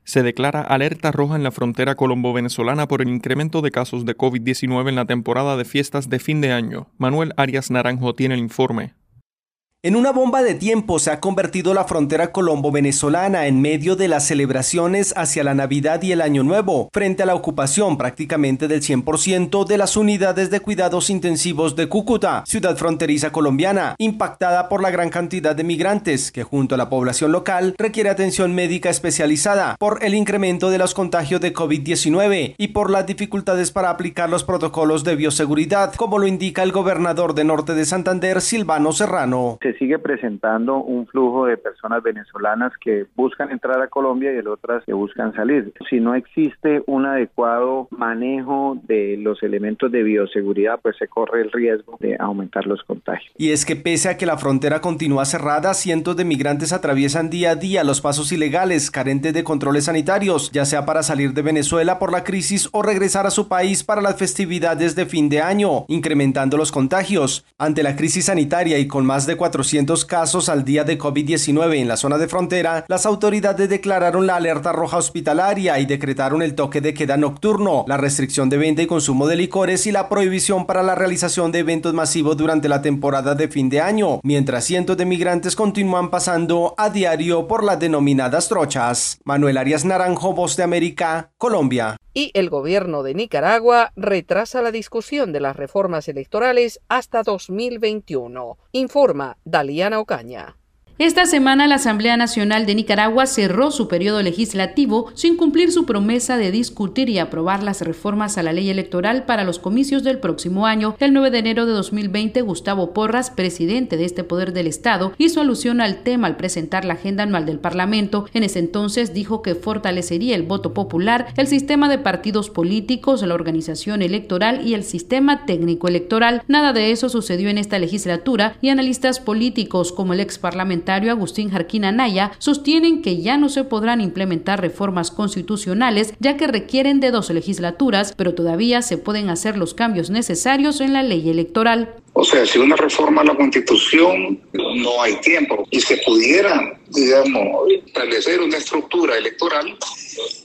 Se declara alerta roja en la frontera colombo-venezolana por el incremento de casos de COVID-19 en la temporada de fiestas de fin de año. Manuel Arias Naranjo tiene el informe. En una bomba de tiempo se ha convertido la frontera colombo-venezolana en medio de las celebraciones hacia la Navidad y el Año Nuevo, frente a la ocupación prácticamente del 100% de las unidades de cuidados intensivos de Cúcuta, ciudad fronteriza colombiana, impactada por la gran cantidad de migrantes que junto a la población local requiere atención médica especializada por el incremento de los contagios de COVID-19 y por las dificultades para aplicar los protocolos de bioseguridad, como lo indica el gobernador de Norte de Santander, Silvano Serrano sigue presentando un flujo de personas venezolanas que buscan entrar a Colombia y el otras que buscan salir. Si no existe un adecuado manejo de los elementos de bioseguridad, pues se corre el riesgo de aumentar los contagios. Y es que pese a que la frontera continúa cerrada, cientos de migrantes atraviesan día a día los pasos ilegales, carentes de controles sanitarios, ya sea para salir de Venezuela por la crisis o regresar a su país para las festividades de fin de año, incrementando los contagios. Ante la crisis sanitaria y con más de 400 400 casos al día de COVID-19 en la zona de frontera, las autoridades declararon la alerta roja hospitalaria y decretaron el toque de queda nocturno, la restricción de venta y consumo de licores y la prohibición para la realización de eventos masivos durante la temporada de fin de año, mientras cientos de migrantes continúan pasando a diario por las denominadas trochas. Manuel Arias Naranjo, Voz de América, Colombia y el gobierno de Nicaragua retrasa la discusión de las reformas electorales hasta 2021, informa Daliana Ocaña. Esta semana la Asamblea Nacional de Nicaragua cerró su periodo legislativo sin cumplir su promesa de discutir y aprobar las reformas a la ley electoral para los comicios del próximo año. El 9 de enero de 2020, Gustavo Porras, presidente de este poder del Estado, hizo alusión al tema al presentar la agenda anual del Parlamento. En ese entonces dijo que fortalecería el voto popular, el sistema de partidos políticos, la organización electoral y el sistema técnico electoral. Nada de eso sucedió en esta legislatura y analistas políticos como el ex parlamentario Agustín Jarquín Anaya sostienen que ya no se podrán implementar reformas constitucionales ya que requieren de dos legislaturas, pero todavía se pueden hacer los cambios necesarios en la ley electoral. O sea, si una reforma a la constitución no hay tiempo y se pudiera, digamos, establecer una estructura electoral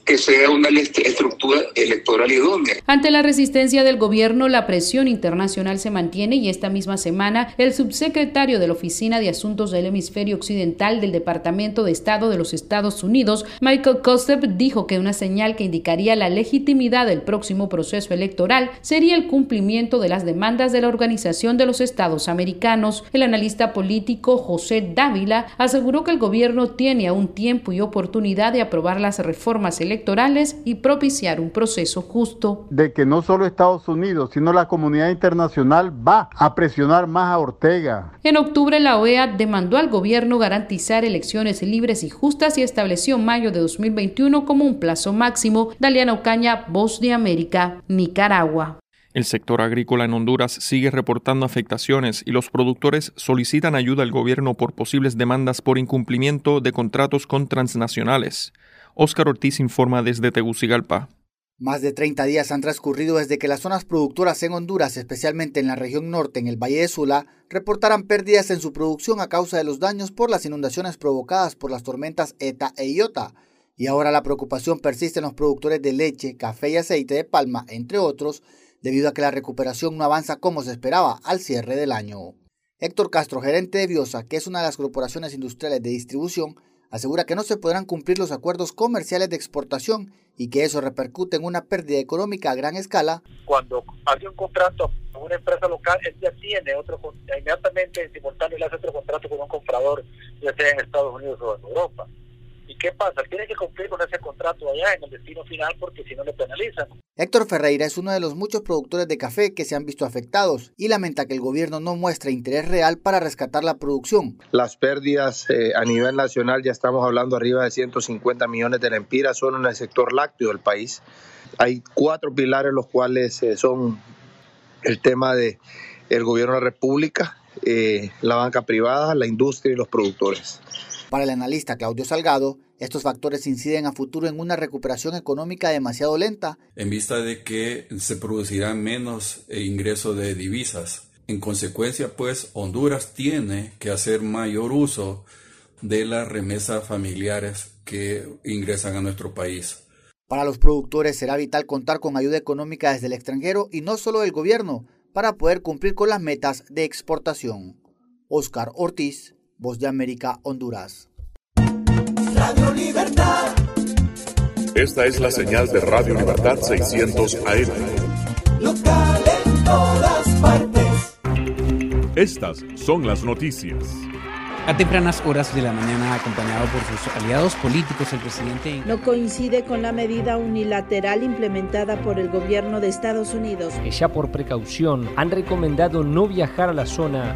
que sea una estructura electoral idónea. Ante la resistencia del gobierno, la presión internacional se mantiene y esta misma semana el subsecretario de la Oficina de Asuntos del Hemisferio Occidental del Departamento de Estado de los Estados Unidos, Michael Kostep, dijo que una señal que indicaría la legitimidad del próximo proceso electoral sería el cumplimiento de las demandas de la Organización de los Estados Americanos. El analista político José Dávila aseguró que el gobierno tiene aún tiempo y oportunidad de aprobar las reformas electorales electorales y propiciar un proceso justo. De que no solo Estados Unidos, sino la comunidad internacional va a presionar más a Ortega. En octubre la OEA demandó al gobierno garantizar elecciones libres y justas y estableció mayo de 2021 como un plazo máximo. Daliana Ocaña, Voz de América, Nicaragua. El sector agrícola en Honduras sigue reportando afectaciones y los productores solicitan ayuda al gobierno por posibles demandas por incumplimiento de contratos con transnacionales. Óscar Ortiz informa desde Tegucigalpa. Más de 30 días han transcurrido desde que las zonas productoras en Honduras, especialmente en la región norte, en el Valle de Sula, reportaran pérdidas en su producción a causa de los daños por las inundaciones provocadas por las tormentas ETA e IOTA. Y ahora la preocupación persiste en los productores de leche, café y aceite de palma, entre otros, debido a que la recuperación no avanza como se esperaba al cierre del año. Héctor Castro, gerente de Biosa, que es una de las corporaciones industriales de distribución, asegura que no se podrán cumplir los acuerdos comerciales de exportación y que eso repercute en una pérdida económica a gran escala. Cuando hace un contrato con una empresa local, él ya tiene otro, inmediatamente en simultáneo le hace otro contrato con un comprador, ya sea en Estados Unidos o en Europa. ¿Y qué pasa? Tiene que cumplir con ese contrato allá en el destino final porque si no le penalizan. Héctor Ferreira es uno de los muchos productores de café que se han visto afectados y lamenta que el gobierno no muestre interés real para rescatar la producción. Las pérdidas eh, a nivel nacional, ya estamos hablando arriba de 150 millones de lempiras, solo en el sector lácteo del país. Hay cuatro pilares los cuales eh, son el tema de el gobierno de la República, eh, la banca privada, la industria y los productores. Para el analista Claudio Salgado, estos factores inciden a futuro en una recuperación económica demasiado lenta. En vista de que se producirán menos eh, ingresos de divisas. En consecuencia, pues, Honduras tiene que hacer mayor uso de las remesas familiares que ingresan a nuestro país. Para los productores será vital contar con ayuda económica desde el extranjero y no solo del gobierno para poder cumplir con las metas de exportación. Oscar Ortiz, Voz de América, Honduras. Radio Libertad. Esta es la señal de Radio Libertad 600 AM. Local en todas partes. Estas son las noticias. A tempranas horas de la mañana, acompañado por sus aliados políticos, el presidente... No coincide con la medida unilateral implementada por el gobierno de Estados Unidos. Que ya por precaución han recomendado no viajar a la zona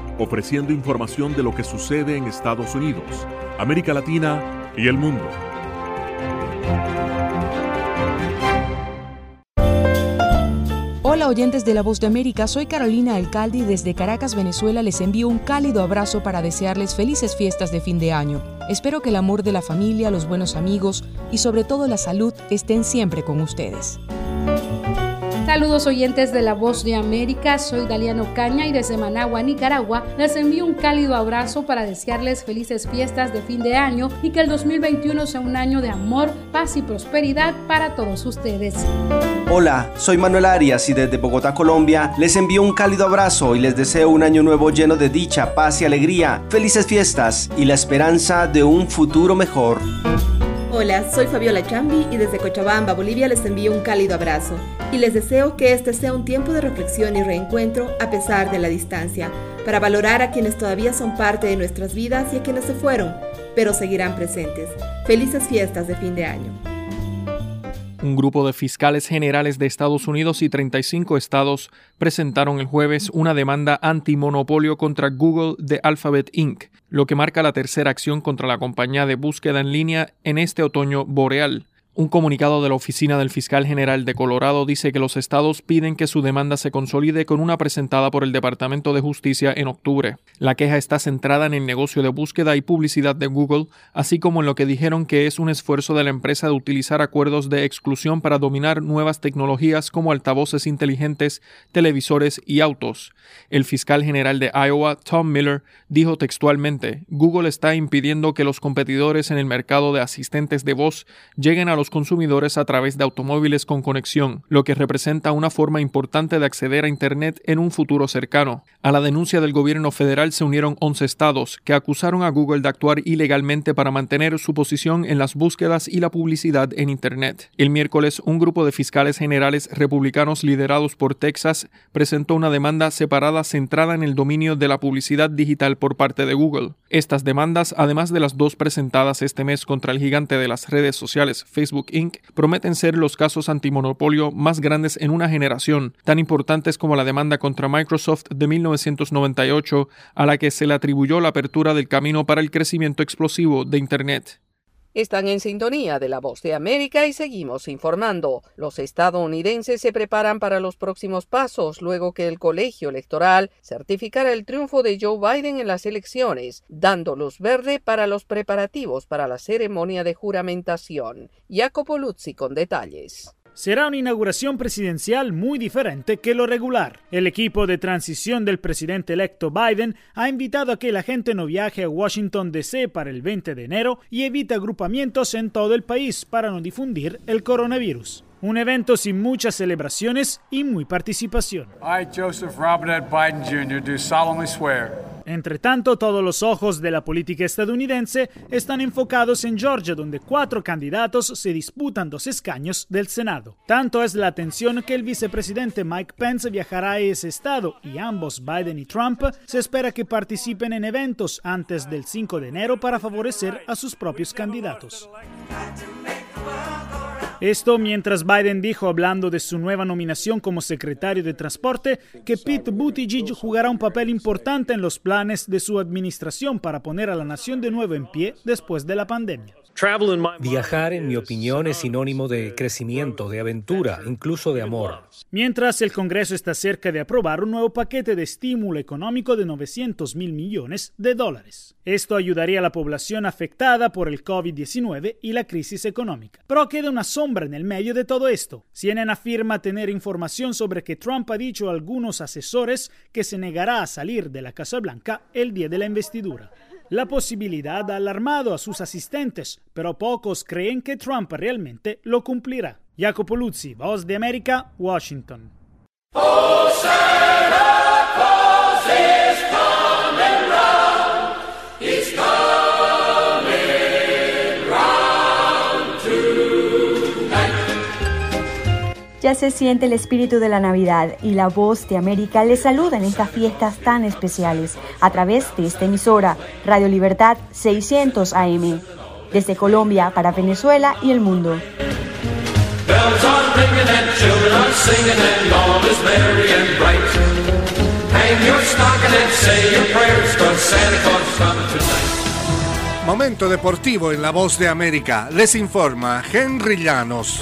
ofreciendo información de lo que sucede en Estados Unidos, América Latina y el mundo. Hola oyentes de La Voz de América, soy Carolina Alcalde y desde Caracas, Venezuela les envío un cálido abrazo para desearles felices fiestas de fin de año. Espero que el amor de la familia, los buenos amigos y sobre todo la salud estén siempre con ustedes. Saludos oyentes de La Voz de América, soy Daliano Caña y desde Managua, Nicaragua, les envío un cálido abrazo para desearles felices fiestas de fin de año y que el 2021 sea un año de amor, paz y prosperidad para todos ustedes. Hola, soy Manuel Arias y desde Bogotá, Colombia, les envío un cálido abrazo y les deseo un año nuevo lleno de dicha, paz y alegría, felices fiestas y la esperanza de un futuro mejor. Hola, soy Fabiola Chambi y desde Cochabamba, Bolivia les envío un cálido abrazo y les deseo que este sea un tiempo de reflexión y reencuentro a pesar de la distancia, para valorar a quienes todavía son parte de nuestras vidas y a quienes se fueron, pero seguirán presentes. Felices fiestas de fin de año. Un grupo de fiscales generales de Estados Unidos y 35 estados presentaron el jueves una demanda antimonopolio contra Google de Alphabet Inc., lo que marca la tercera acción contra la compañía de búsqueda en línea en este otoño boreal. Un comunicado de la Oficina del Fiscal General de Colorado dice que los estados piden que su demanda se consolide con una presentada por el Departamento de Justicia en octubre. La queja está centrada en el negocio de búsqueda y publicidad de Google, así como en lo que dijeron que es un esfuerzo de la empresa de utilizar acuerdos de exclusión para dominar nuevas tecnologías como altavoces inteligentes, televisores y autos. El fiscal general de Iowa, Tom Miller, dijo textualmente, Google está impidiendo que los competidores en el mercado de asistentes de voz lleguen a los consumidores a través de automóviles con conexión, lo que representa una forma importante de acceder a Internet en un futuro cercano. A la denuncia del gobierno federal se unieron 11 estados, que acusaron a Google de actuar ilegalmente para mantener su posición en las búsquedas y la publicidad en Internet. El miércoles, un grupo de fiscales generales republicanos liderados por Texas presentó una demanda separada centrada en el dominio de la publicidad digital por parte de Google. Estas demandas, además de las dos presentadas este mes contra el gigante de las redes sociales Facebook, Inc. prometen ser los casos antimonopolio más grandes en una generación, tan importantes como la demanda contra Microsoft de 1998, a la que se le atribuyó la apertura del camino para el crecimiento explosivo de Internet. Están en sintonía de la voz de América y seguimos informando. Los estadounidenses se preparan para los próximos pasos luego que el colegio electoral certificara el triunfo de Joe Biden en las elecciones, dando luz verde para los preparativos para la ceremonia de juramentación. Jacopo Luzzi con detalles. Será una inauguración presidencial muy diferente que lo regular. El equipo de transición del presidente electo Biden ha invitado a que la gente no viaje a Washington DC para el 20 de enero y evite agrupamientos en todo el país para no difundir el coronavirus. Un evento sin muchas celebraciones y muy participación. I, Joseph Robinette Biden Jr., do solemnly swear entre tanto, todos los ojos de la política estadounidense están enfocados en Georgia, donde cuatro candidatos se disputan dos escaños del Senado. Tanto es la atención que el vicepresidente Mike Pence viajará a ese estado y ambos, Biden y Trump, se espera que participen en eventos antes del 5 de enero para favorecer a sus propios candidatos. Esto mientras Biden dijo, hablando de su nueva nominación como secretario de Transporte, que Pete Buttigieg jugará un papel importante en los planes de su administración para poner a la nación de nuevo en pie después de la pandemia. Viajar, en mi opinión, es sinónimo de crecimiento, de aventura, incluso de amor. Mientras el Congreso está cerca de aprobar un nuevo paquete de estímulo económico de 900 mil millones de dólares. Esto ayudaría a la población afectada por el COVID-19 y la crisis económica. Pero queda una sombra en el medio de todo esto. CNN afirma tener información sobre que Trump ha dicho a algunos asesores que se negará a salir de la Casa Blanca el día de la investidura. La posibilidad ha alarmado a sus asistentes, pero pocos creen que Trump realmente lo cumplirá. Jacopo Luzzi, Voz de América, Washington. Se siente el espíritu de la Navidad y la voz de América les saluda en estas fiestas tan especiales a través de esta emisora Radio Libertad 600 AM. Desde Colombia para Venezuela y el mundo. Momento deportivo en La Voz de América. Les informa Henry Llanos.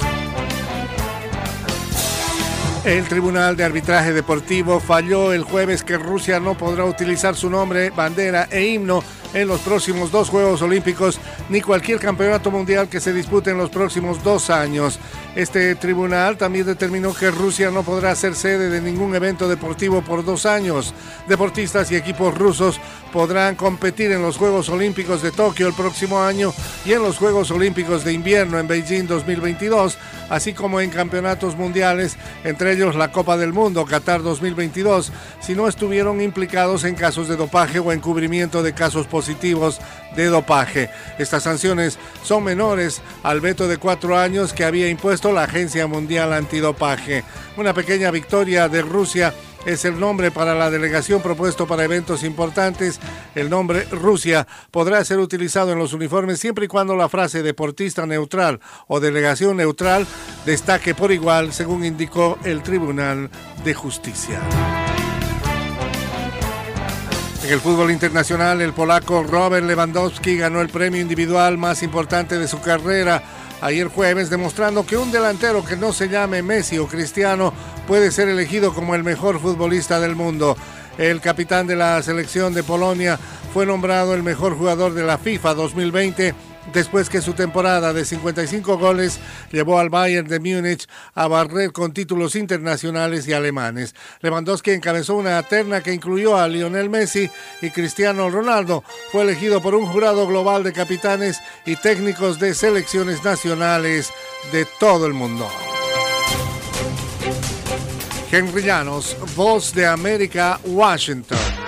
El Tribunal de Arbitraje Deportivo falló el jueves que Rusia no podrá utilizar su nombre, bandera e himno en los próximos dos Juegos Olímpicos ni cualquier campeonato mundial que se dispute en los próximos dos años. Este tribunal también determinó que Rusia no podrá ser sede de ningún evento deportivo por dos años. Deportistas y equipos rusos podrán competir en los Juegos Olímpicos de Tokio el próximo año y en los Juegos Olímpicos de Invierno en Beijing 2022, así como en campeonatos mundiales, entre ellos la Copa del Mundo Qatar 2022, si no estuvieron implicados en casos de dopaje o encubrimiento de casos positivos de dopaje. Estas sanciones son menores al veto de cuatro años que había impuesto la Agencia Mundial Antidopaje. Una pequeña victoria de Rusia es el nombre para la delegación propuesto para eventos importantes. El nombre Rusia podrá ser utilizado en los uniformes siempre y cuando la frase deportista neutral o delegación neutral destaque por igual, según indicó el Tribunal de Justicia. En el fútbol internacional, el polaco Robert Lewandowski ganó el premio individual más importante de su carrera ayer jueves, demostrando que un delantero que no se llame Messi o Cristiano puede ser elegido como el mejor futbolista del mundo. El capitán de la selección de Polonia fue nombrado el mejor jugador de la FIFA 2020 después que su temporada de 55 goles llevó al Bayern de Múnich a barrer con títulos internacionales y alemanes. Lewandowski encabezó una terna que incluyó a Lionel Messi y Cristiano Ronaldo. Fue elegido por un jurado global de capitanes y técnicos de selecciones nacionales de todo el mundo. Henry Llanos, Voz de América, Washington.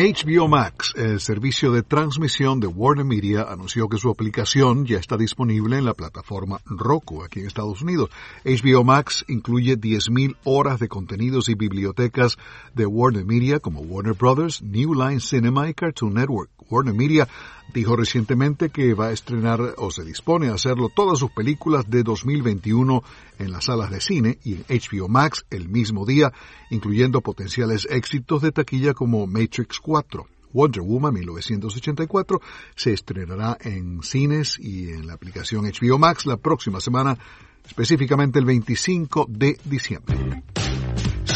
HBO Max, el servicio de transmisión de Warner Media, anunció que su aplicación ya está disponible en la plataforma Roku aquí en Estados Unidos. HBO Max incluye 10.000 horas de contenidos y bibliotecas de Warner Media como Warner Brothers, New Line Cinema y Cartoon Network. Warner Media dijo recientemente que va a estrenar o se dispone a hacerlo todas sus películas de 2021 en las salas de cine y en HBO Max el mismo día, incluyendo potenciales éxitos de taquilla como Matrix 4. Wonder Woman 1984 se estrenará en cines y en la aplicación HBO Max la próxima semana, específicamente el 25 de diciembre.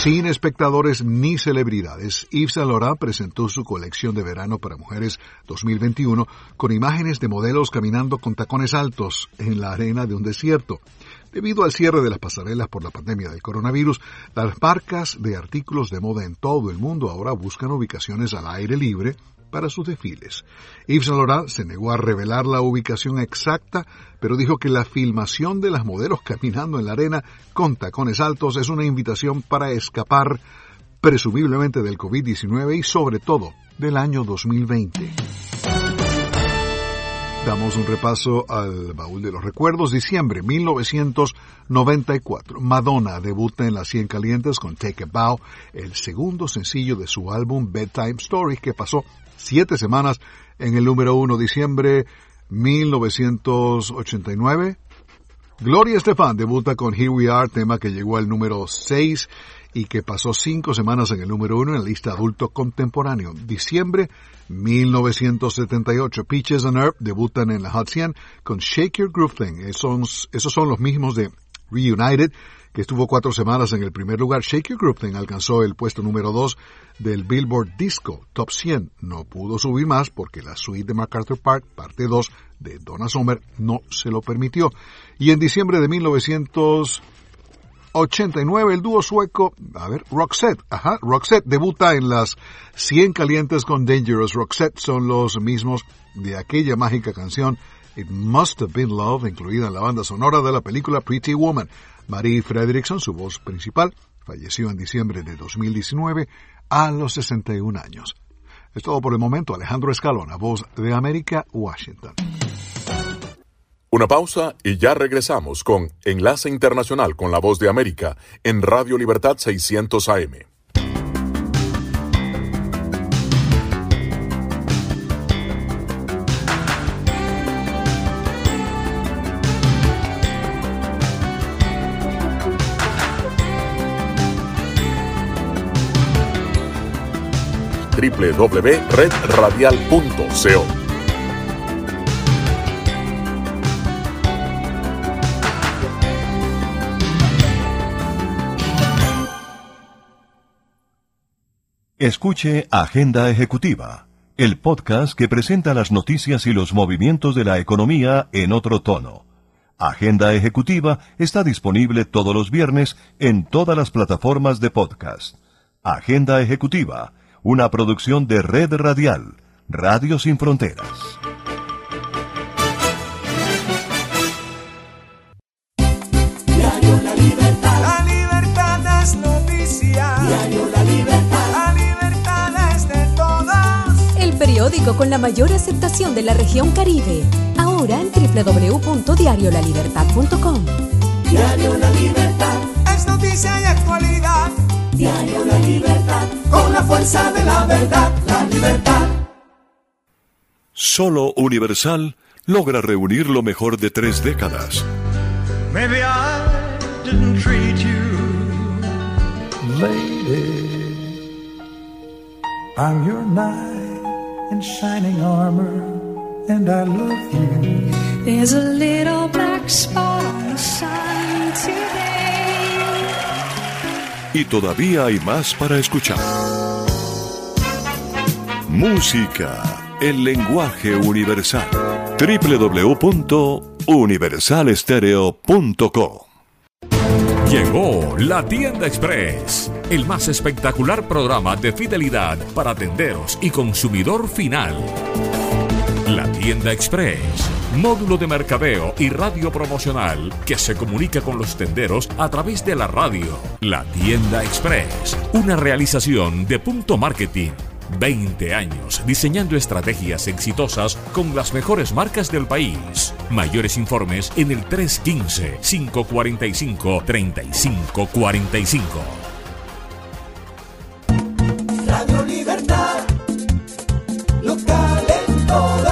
Sin espectadores ni celebridades, Yves Saint presentó su colección de verano para mujeres 2021 con imágenes de modelos caminando con tacones altos en la arena de un desierto. Debido al cierre de las pasarelas por la pandemia del coronavirus, las marcas de artículos de moda en todo el mundo ahora buscan ubicaciones al aire libre para sus desfiles. Yves Saint Laurent se negó a revelar la ubicación exacta, pero dijo que la filmación de las modelos caminando en la arena con tacones altos es una invitación para escapar presumiblemente del COVID-19 y sobre todo del año 2020. Damos un repaso al baúl de los recuerdos. Diciembre 1994. Madonna debuta en las 100 calientes con Take a Bow, el segundo sencillo de su álbum Bedtime Stories que pasó siete semanas en el número 1 diciembre 1989. Gloria Estefan debuta con Here We Are, tema que llegó al número 6 y que pasó cinco semanas en el número 1 en la lista adulto contemporáneo. Diciembre 1978, Peaches and Herb debutan en la Hot 100 con Shake Your Groove Thing. Esos, esos son los mismos de Reunited, que estuvo cuatro semanas en el primer lugar. Shake Your Groove Thing alcanzó el puesto número 2 del Billboard Disco Top 100. No pudo subir más porque la suite de MacArthur Park, parte 2 de Donna Summer, no se lo permitió. Y en diciembre de 1989 el dúo sueco, a ver, Roxette, ajá, Roxette debuta en las 100 calientes con Dangerous. Roxette son los mismos de aquella mágica canción It Must Have Been Love, incluida en la banda sonora de la película Pretty Woman. Marie Fredrickson, su voz principal, falleció en diciembre de 2019 a los 61 años. Es todo por el momento. Alejandro Escalona, voz de América, Washington. Una pausa y ya regresamos con Enlace Internacional con la voz de América en Radio Libertad 600 AM. www.redradial.co. Escuche Agenda Ejecutiva, el podcast que presenta las noticias y los movimientos de la economía en otro tono. Agenda Ejecutiva está disponible todos los viernes en todas las plataformas de podcast. Agenda Ejecutiva, una producción de Red Radial, Radio Sin Fronteras. Diario La Libertad. La libertad es noticia. Diario La Libertad. La libertad es de todos. El periódico con la mayor aceptación de la región Caribe. Ahora en www.diariolalibertad.com. Diario La Libertad. Es noticia y actualidad. Diario La Libertad. Con la fuerza de la verdad. La libertad. Solo Universal logra reunir lo mejor de tres décadas. Maybe I didn't treat you. Lady, I'm your knight in shining armor, and I love you. There's a little black spot on the sun today. Y todavía hay más para escuchar. Música, el lenguaje universal. www.universalestereo.co Llegó la Tienda Express, el más espectacular programa de fidelidad para tenderos y consumidor final. La Tienda Express, módulo de mercadeo y radio promocional que se comunica con los tenderos a través de la radio. La Tienda Express, una realización de Punto Marketing. 20 años diseñando estrategias exitosas con las mejores marcas del país. Mayores informes en el 315-545-3545. Radio Libertad. Local.